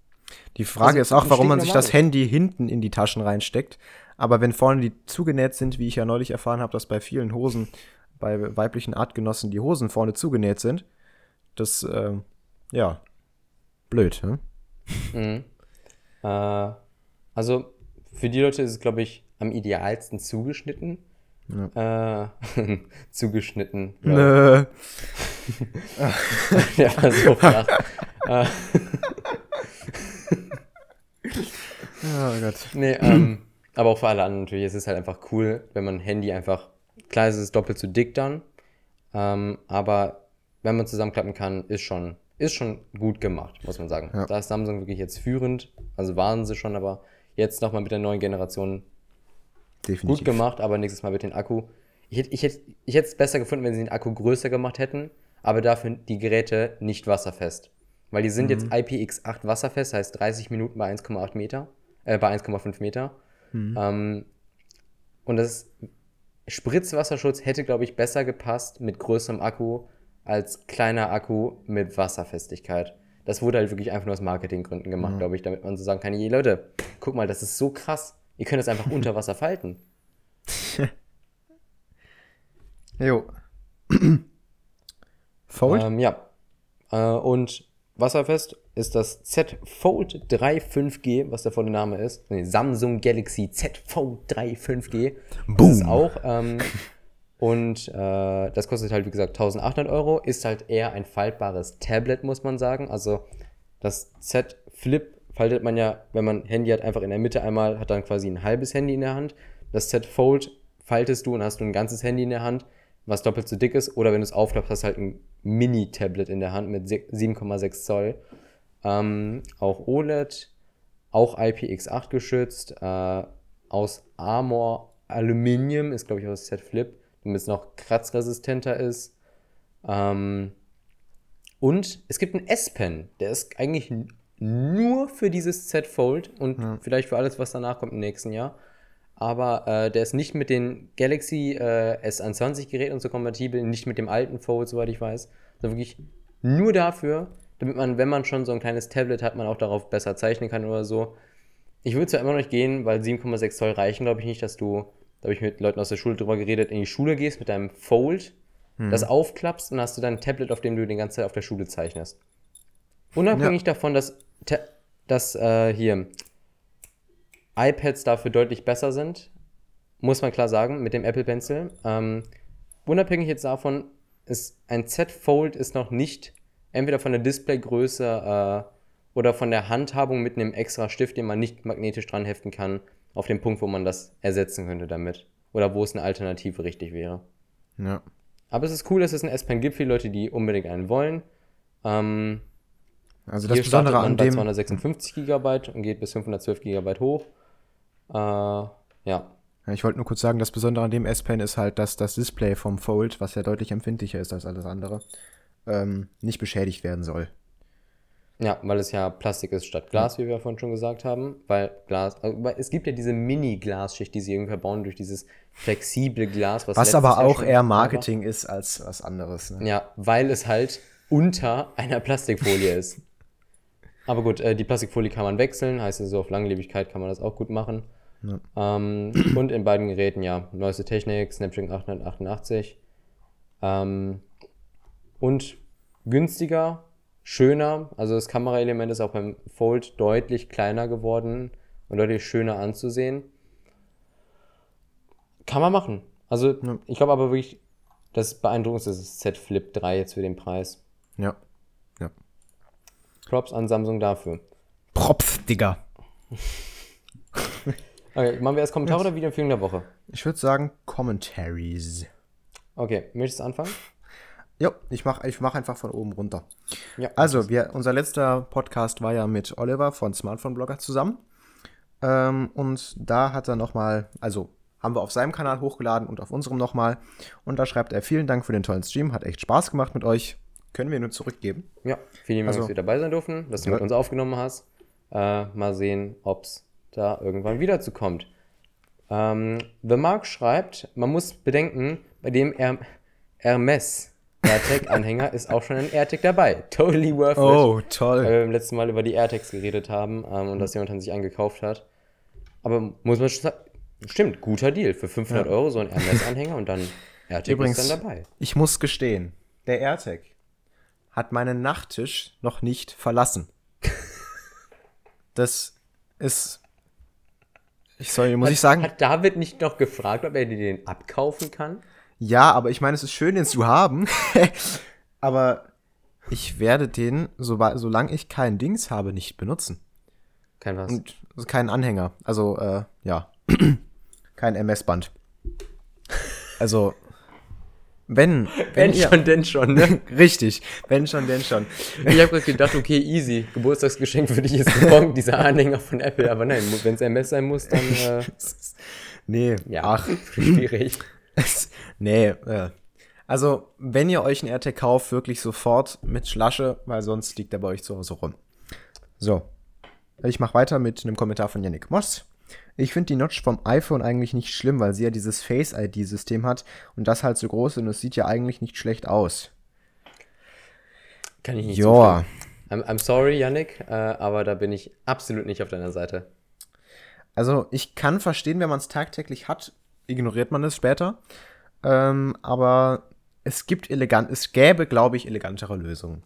Die Frage Also, ist auch, warum man sich das. Handy hinten in die Taschen reinsteckt. Aber wenn vorne die zugenäht sind, wie ich ja neulich erfahren habe, dass bei vielen Hosen, bei weiblichen Artgenossen die Hosen vorne zugenäht sind, das, ähm, ja, blöd, ne? Mhm. Äh, also, für die Leute ist es, glaube ich, am idealsten zugeschnitten. Äh, zugeschnitten. Ja. Nö. Der so flach. äh, Oh Gott. nee, ähm, aber auch für alle anderen natürlich. Es ist halt einfach cool, wenn man ein Handy einfach. Klar, es ist doppelt so dick dann. Ähm, aber wenn man zusammenklappen kann, ist schon, ist schon gut gemacht, muss man sagen. Ja. Da ist Samsung wirklich jetzt führend. Also waren sie schon, aber jetzt nochmal mit der neuen Generation Definitiv. gut gemacht, aber nächstes Mal wird den Akku. Ich hätte ich hätt, ich hätte es besser gefunden, wenn sie den Akku größer gemacht hätten, aber dafür die Geräte nicht wasserfest. Weil die sind jetzt IPX8 wasserfest, heißt 30 Minuten bei 1,8 Meter, äh, bei 1,5 Meter. Ähm, und das Spritzwasserschutz hätte, glaube ich, besser gepasst mit größerem Akku als kleiner Akku mit Wasserfestigkeit. Das wurde halt wirklich einfach nur aus Marketinggründen gemacht, glaube ich, damit man so sagen kann, je Leute, guck mal, das ist so krass. Ihr könnt das einfach unter Wasser falten. Jo. Fold? Ähm, ja. Äh, und wasserfest ist das Z Fold 3 5G, was der volle Name ist. Nee, Samsung Galaxy Z Fold 3 5G. Das ist Boom. auch. Ähm, und äh, das kostet halt, wie gesagt, 1800 Euro. Ist halt eher ein faltbares Tablet, muss man sagen. Also das Z Flip faltet man ja, wenn man Handy hat, einfach in der Mitte einmal, hat dann quasi ein halbes Handy in der Hand. Das Z Fold faltest du und hast du ein ganzes Handy in der Hand, was doppelt so dick ist. Oder wenn du es aufklappst, hast du halt ein Mini-Tablet in der Hand mit se- 7,6 Zoll. Ähm, auch OLED, auch IPX8 geschützt, äh, aus Armor Aluminium, ist glaube ich auch das Z Flip, damit es noch kratzresistenter ist. Ähm, und es gibt einen S-Pen, der ist eigentlich nur für dieses Z Fold und vielleicht für alles, was danach kommt im nächsten Jahr. Aber äh, der ist nicht mit den Galaxy äh, S21 Geräten und so kompatibel, nicht mit dem alten Fold, soweit ich weiß. Sondern wirklich nur dafür, damit man, wenn man schon so ein kleines Tablet hat, man auch darauf besser zeichnen kann oder so. Ich würde zwar immer noch nicht gehen, weil 7,6 Zoll reichen, glaube ich nicht, dass du, da habe ich mit Leuten aus der Schule drüber geredet, in die Schule gehst mit deinem Fold, das aufklappst und hast du dann ein Tablet, auf dem du die ganze Zeit auf der Schule zeichnest. Unabhängig davon, dass, dass äh, hier iPads dafür deutlich besser sind, muss man klar sagen, mit dem Apple Pencil. Ähm, unabhängig jetzt davon, ist ein Z Fold ist noch nicht entweder von der Displaygröße äh, oder von der Handhabung mit einem extra Stift, den man nicht magnetisch dran heften kann, auf den Punkt, wo man das ersetzen könnte damit. Oder wo es eine Alternative richtig wäre. Ja. Aber es ist cool, dass es einen S-Pen gibt für Leute, die unbedingt einen wollen. Ähm, Also das Besondere an dem. 256 GB und geht bis 512 GB hoch. Äh, ja. Ja, ich wollte nur kurz sagen, das Besondere an dem S-Pen ist halt, dass das Display vom Fold, was ja deutlich empfindlicher ist als alles andere, ähm, nicht beschädigt werden soll. Ja, weil es ja Plastik ist statt Glas, wie wir vorhin schon gesagt haben. Weil Glas, also, es gibt ja diese Mini-Glasschicht, die sie irgendwie verbauen durch dieses flexible Glas. Was letztes aber auch eher da war. Marketing ist als was anderes. Ne? Ja, weil es halt unter einer Plastikfolie ist. Aber gut, äh, die Plastikfolie kann man wechseln, heißt also auf Langlebigkeit kann man das auch gut machen. Ähm, und in beiden Geräten, ja, neueste Technik, Snapdragon 888. Ähm, und günstiger, schöner. Also das Kameraelement ist auch beim Fold deutlich kleiner geworden und deutlich schöner anzusehen. Kann man machen. Also ich glaube aber wirklich, das Beeindruckendste ist das Z Flip 3 jetzt für den Preis. Ja. ja. Props an Samsung dafür. Propf, Digga. Okay, machen wir erst Kommentare oder Videoempfehlung der Woche? Ich würde sagen Commentaries. Okay, möchtest du anfangen? Jo, ich mach, ich mach einfach von oben runter. Ja. Also, wir, unser letzter Podcast war ja mit Oliver von Smartphone Blogger zusammen. Ähm, und da hat er nochmal, also haben wir auf seinem Kanal hochgeladen und auf unserem nochmal. Und da schreibt er, vielen Dank für den tollen Stream, hat echt Spaß gemacht mit euch. können wir nur zurückgeben. Ja, vielen Dank, Also- dass wir dabei sein durften, dass du Ja. mit uns aufgenommen hast. Äh, mal sehen, ob es da irgendwann wieder zu kommt. Ähm, The Mark schreibt, man muss bedenken, bei dem Her Hermes AirTag-Anhänger ist auch schon ein AirTag dabei. Totally worth it. Oh, Weil toll. wir beim letzten Mal über die AirTags geredet haben ähm, und dass jemand dann sich eingekauft hat. Aber muss man schon sagen, stimmt, guter Deal. Für 500 Euro so ein Hermes-Anhänger und dann AirTag Übrigens, ist dann dabei. ich muss gestehen, der AirTag hat meinen Nachttisch noch nicht verlassen. Das ist. Ich soll, muss ich sagen, Hat David nicht noch gefragt, ob er dir den abkaufen kann? Ja, aber ich meine, es ist schön, den zu haben. aber ich werde den, so, solange ich kein Dings habe, nicht benutzen. Kein was. Und also keinen Anhänger. Also, äh, ja. kein MS-Band. Also, wenn, wenn, Wenn schon, denn schon, ne? Richtig, wenn schon, denn schon. Ich habe gerade gedacht, okay, easy. Geburtstagsgeschenk für dich ist gekommen, dieser Anhänger von Apple. Aber nein, wenn es MS sein muss, dann äh, Nee, ja, ach. schwierig. Nee, äh. Also, wenn ihr euch einen AirTag kauft, wirklich sofort mit Schlasche, weil sonst liegt er bei euch zu Hause rum. So. Ich mache weiter mit einem Kommentar von Yannick Moss. Ich finde die Notch vom iPhone eigentlich nicht schlimm, weil sie ja dieses Face-ID-System hat und das halt so groß und es sieht ja eigentlich nicht schlecht aus. Kann ich nicht Ja. I'm, I'm sorry, Yannick, äh, aber da bin ich absolut nicht auf deiner Seite. also ich kann verstehen, wenn man es tagtäglich hat, ignoriert man es später. Ähm, aber es gibt elegant, es gäbe, glaube ich, elegantere Lösungen.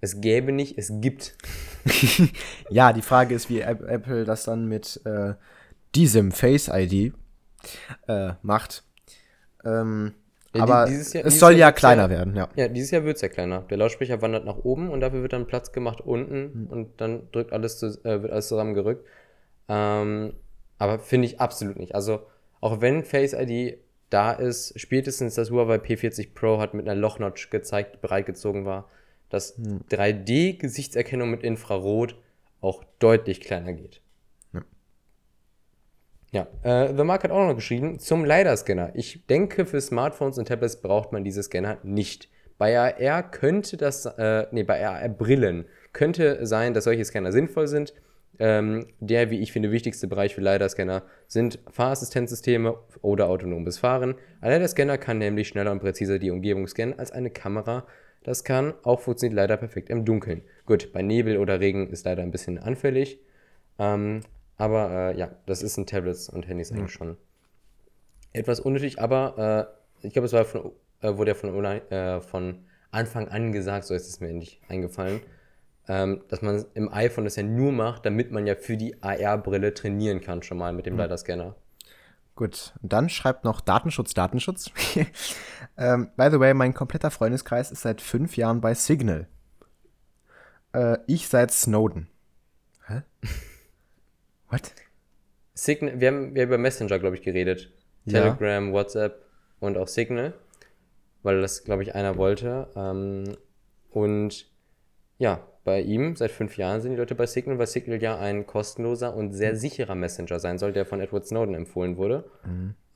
Es gäbe nicht, es gibt. Ja, die Frage ist, wie App- Apple das dann mit äh, diesem Face ID äh, macht. Ähm, Ja, aber die- dieses Jahr- es soll Jahr ja kleiner ja- werden, ja. Ja, dieses Jahr wird es ja kleiner. Der Lautsprecher wandert nach oben und dafür wird dann Platz gemacht unten und dann drückt alles zu, äh, wird alles zusammengerückt. Ähm, aber finde ich absolut nicht. Also, auch wenn Face ID da ist, spätestens das Huawei P40 Pro hat mit einer Lochnotch gezeigt, bereitgezogen war, dass Hm. 3D-Gesichtserkennung mit Infrarot auch deutlich kleiner geht. Ja, äh, The Mark hat auch noch geschrieben, zum LiDAR-Scanner. Ich denke, für Smartphones und Tablets braucht man diese Scanner nicht. Bei AR könnte das, äh, nee, bei AR-Brillen könnte sein, dass solche Scanner sinnvoll sind. Ähm, der, wie ich finde, wichtigste Bereich für LiDAR-Scanner sind Fahrassistenzsysteme oder autonomes Fahren. Ein LiDAR-Scanner kann nämlich schneller und präziser die Umgebung scannen als eine Kamera. Das kann auch funktioniert leider perfekt im Dunkeln. Gut, bei Nebel oder Regen ist leider ein bisschen anfällig. Ähm, aber äh, ja, das ist in Tablets und Handys eigentlich schon etwas unnötig, aber äh, ich glaube, es war von, äh, wurde ja von, äh, von Anfang an gesagt, so ist es mir endlich eingefallen, ähm, dass man im iPhone das ja nur macht, damit man ja für die AR-Brille trainieren kann, schon mal mit dem LiDAR-Scanner. Gut, und dann schreibt noch Datenschutz, Datenschutz. ähm, by the way, mein kompletter Freundeskreis ist seit fünf Jahren bei Signal. Äh, ich seit Snowden. Hä? What? Signal, wir haben, wir haben über Messenger, glaube ich, geredet. Ja. Telegram, WhatsApp und auch Signal, weil das, glaube ich, einer wollte. Ähm, und ja, bei ihm seit fünf Jahren sind die Leute bei Signal, weil Signal ja ein kostenloser und sehr sicherer Messenger sein soll, der von Edward Snowden empfohlen wurde.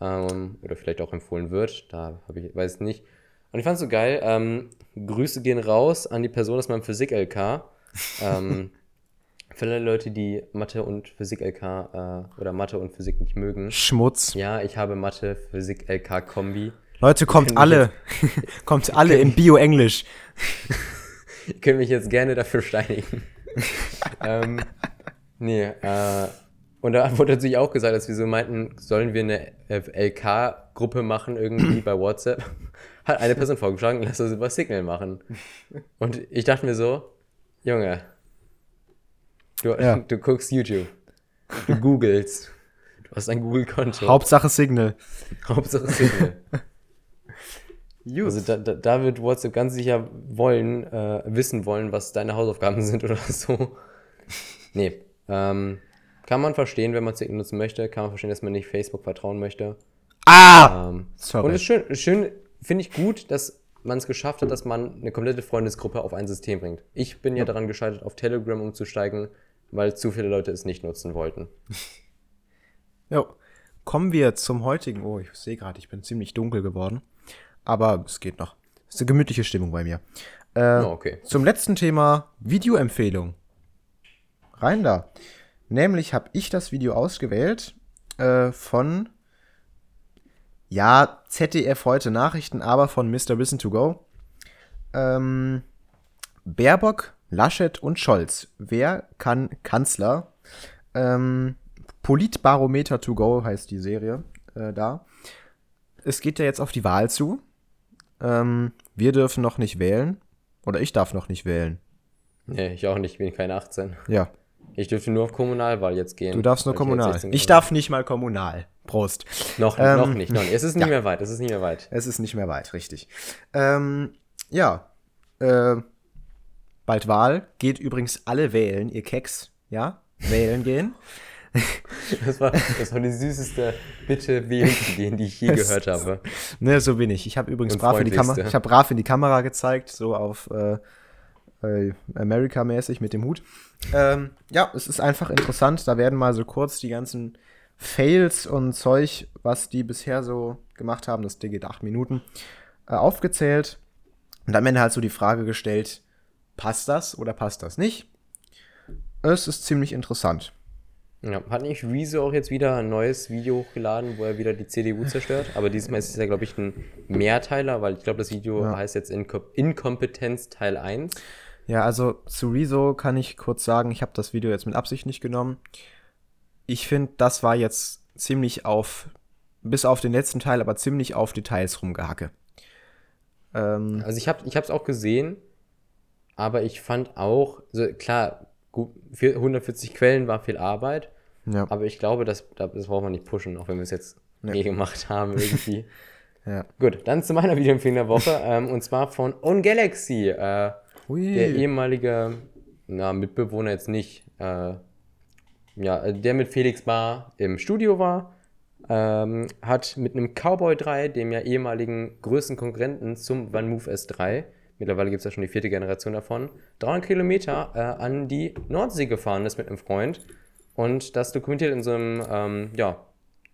Ähm, oder vielleicht auch empfohlen wird, da habe ich, weiß nicht. Und ich fand es so geil. Ähm, Grüße gehen raus an die Person aus meinem Physik-LK. ähm, für alle Leute, die Mathe und Physik-LK äh, oder Mathe und Physik nicht mögen. Schmutz. Ja, ich habe Mathe, Physik, LK Kombi. Leute, kommt alle. kommt alle in Bio-Englisch. Ihr könnt mich jetzt gerne dafür steinigen. ähm, nee, äh, und da wurde natürlich auch gesagt, dass wir so meinten, sollen wir eine LK-Gruppe machen irgendwie bei WhatsApp? Hat eine Person vorgeschlagen, lass das über Signal machen. Und ich dachte mir so, Junge, du, Ja. du guckst YouTube, du googelst, du hast ein Google-Konto. Hauptsache Signal. Hauptsache Signal. Also da, da, da wird WhatsApp ganz sicher wollen, äh, wissen wollen, was deine Hausaufgaben sind oder so. Nee. Ähm, kann man verstehen, wenn man Signal nutzen möchte. Kann man verstehen, dass man nicht Facebook vertrauen möchte. Ah! Ähm, Sorry. und es ist schön, schön finde ich gut, dass man es geschafft hat, dass man eine komplette Freundesgruppe auf ein System bringt. Ich bin ja, daran gescheitert, auf Telegram umzusteigen, weil zu viele Leute es nicht nutzen wollten. Jo. Kommen wir zum heutigen. Oh, ich sehe gerade, ich bin ziemlich dunkel geworden. Aber es geht noch. Ist eine gemütliche Stimmung bei mir. Äh, Oh, okay. Zum letzten Thema Videoempfehlung. Rein da. Nämlich habe ich das Video ausgewählt äh, von, ja, ZDF heute Nachrichten, aber von Mr. Listen to Go. Ähm, Baerbock, Laschet und Scholz. Wer kann Kanzler? Ähm, Politbarometer to go heißt die Serie äh, da. Es geht ja jetzt auf die Wahl zu. Ähm, wir dürfen noch nicht wählen. Oder ich darf noch nicht wählen. Nee, ich auch nicht, ich bin keine 18. Ja, Ich dürfte nur auf Kommunalwahl jetzt gehen. du darfst nur ich kommunal. 16 Ich darf nicht mal kommunal. Prost. Noch, Ähm, noch nicht, noch nicht. Es ist nicht ja. mehr weit, es ist nicht mehr weit. Es ist nicht mehr weit, richtig. Ähm, ja, äh, bald Wahl. Geht übrigens alle wählen, ihr Keks. Ja, wählen gehen. Das war, das war die süßeste Bitte wählen zu gehen, die ich je gehört habe. Ne, so bin ich. Ich habe übrigens brav in die Kamera, ich habe brav in die Kamera gezeigt, so auf äh, äh, America-mäßig mit dem Hut. Ähm, ja, es ist einfach interessant. Da werden mal so kurz die ganzen Fails und Zeug, was die bisher so gemacht haben, das Ding geht acht Minuten, äh, aufgezählt. Und am Ende halt so die Frage gestellt, passt das oder passt das nicht? Es ist ziemlich interessant. Ja, hat nicht Rezo auch jetzt wieder ein neues Video hochgeladen, wo er wieder die CDU zerstört? Aber diesmal ist es ja, glaube ich, ein Mehrteiler, weil ich glaube, das Video Ja. heißt jetzt Inko Inkompetenz Teil 1. Ja, also zu Rezo kann ich kurz sagen, ich habe das Video jetzt mit Absicht nicht genommen. Ich finde, das war jetzt ziemlich auf, bis auf den letzten Teil, aber ziemlich auf Details rumgehacke. Ähm, Also ich habe es auch gesehen, aber ich fand auch, also klar, gut, vier- 140 Quellen war viel Arbeit, ja, aber ich glaube, das, das braucht man nicht pushen, auch wenn wir es jetzt Ja. nie gemacht haben irgendwie. ja. Gut, dann zu meiner Videoempfehlung der Woche, ähm, und zwar von On Galaxy. Äh, der ehemalige na, Mitbewohner jetzt nicht, äh, ja, der mit Felix Bar im Studio war, ähm, hat mit einem Cowboy 3, dem ja ehemaligen größten Konkurrenten zum One Move S3, mittlerweile gibt es ja schon die vierte Generation davon, 300 Kilometer äh, an die Nordsee gefahren ist mit einem Freund und das dokumentiert in so einem, ähm, ja,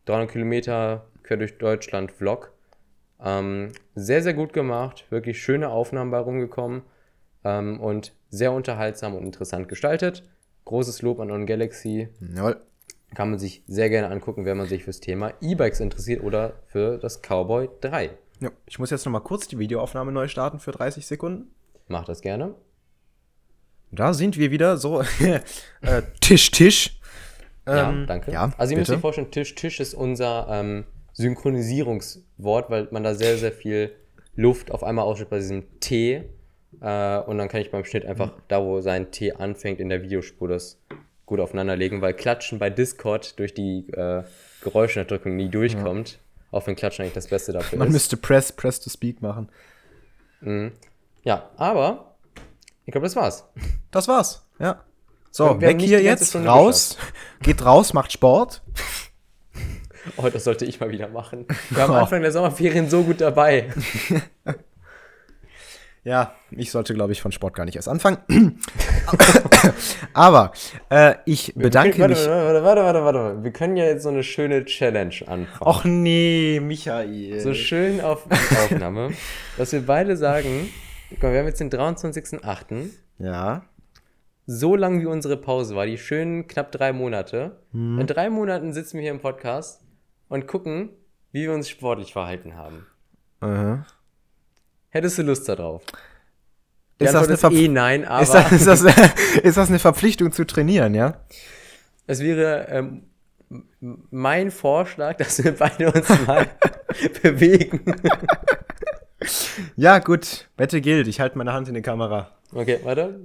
300 Kilometer quer durch Deutschland Vlog. Ähm, sehr, sehr gut gemacht, wirklich schöne Aufnahmen bei rumgekommen ähm, und sehr unterhaltsam und interessant gestaltet. Großes Lob an On Galaxy. Jawohl. Kann man sich sehr gerne angucken, wenn man sich fürs Thema E-Bikes interessiert oder für das Cowboy 3. Ja, ich muss jetzt noch mal kurz die Videoaufnahme neu starten für 30 Sekunden. Macht das gerne. Da sind wir wieder so äh, Tisch, Tisch. ja, Ähm, danke. Ja, also ihr müsst bitte. euch vorstellen, Tisch, Tisch ist unser ähm, Synchronisierungswort, weil man da sehr, sehr viel Luft auf einmal ausschüttet bei diesem T. Äh, und dann kann ich beim Schnitt einfach da, wo sein T anfängt, in der Videospur das gut aufeinanderlegen, weil Klatschen bei Discord durch die äh, Geräuschunterdrückung nie durchkommt. Auch wenn Klatschen eigentlich das Beste dafür Man ist. müsste Press, Press to Speak machen. Ja, aber ich glaube, das war's. Das war's, ja. So, weg hier jetzt, raus. Geht raus, macht Sport. Oh, das sollte ich mal wieder machen. Wir haben Anfang der Sommerferien so gut dabei. Ja, ich sollte, glaube ich, von Sport gar nicht erst anfangen. Aber äh, ich bedanke warte, mich. Warte, warte, warte, warte, warte. Wir können ja jetzt so eine schöne Challenge anfangen. Och nee, Michael. so schön auf Aufnahme, dass wir beide sagen, guck mal, wir haben jetzt den 23.08. ja. So lang wie unsere Pause war, die schönen knapp drei Monate. Mhm. In drei Monaten sitzen wir hier im Podcast und gucken, wie wir uns sportlich verhalten haben. Aha. Hättest du Lust darauf? Die Ist das, eine Verpf- eh nein, aber ist, das, ist, das, ist das eine Verpflichtung zu trainieren, ja? es wäre ähm, mein Vorschlag, dass wir beide uns mal bewegen. Ja, gut. Wette gilt. Ich halte meine Hand in die Kamera. Okay, warte.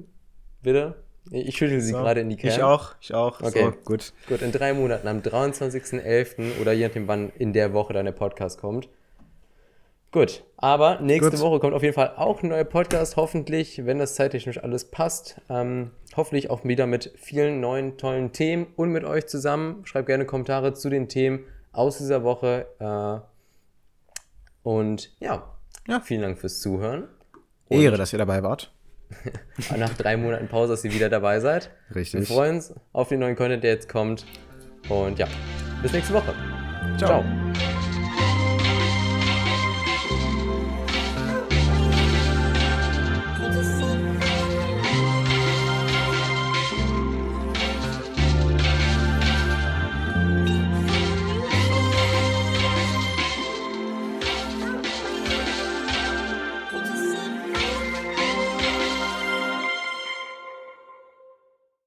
Bitte. Ich schüttel sie So. gerade in die Cam. Ich auch, ich auch. Okay. So, gut. Gut, in drei Monaten, am 23.11. oder je nachdem, wann in der Woche dann der Podcast kommt. Gut, aber nächste Gut. Woche kommt auf jeden Fall auch ein neuer Podcast, hoffentlich, wenn das zeittechnisch alles passt. Ähm, hoffentlich auch wieder mit vielen neuen, tollen Themen und mit euch zusammen. Schreibt gerne Kommentare zu den Themen aus dieser Woche. Äh, und ja, Ja. vielen Dank fürs Zuhören. Und Ehre, dass ihr dabei wart. nach drei Monaten Pause, dass ihr wieder dabei seid. Richtig. Wir freuen uns auf den neuen Content, der jetzt kommt. Und ja, bis nächste Woche. Ciao. Ciao.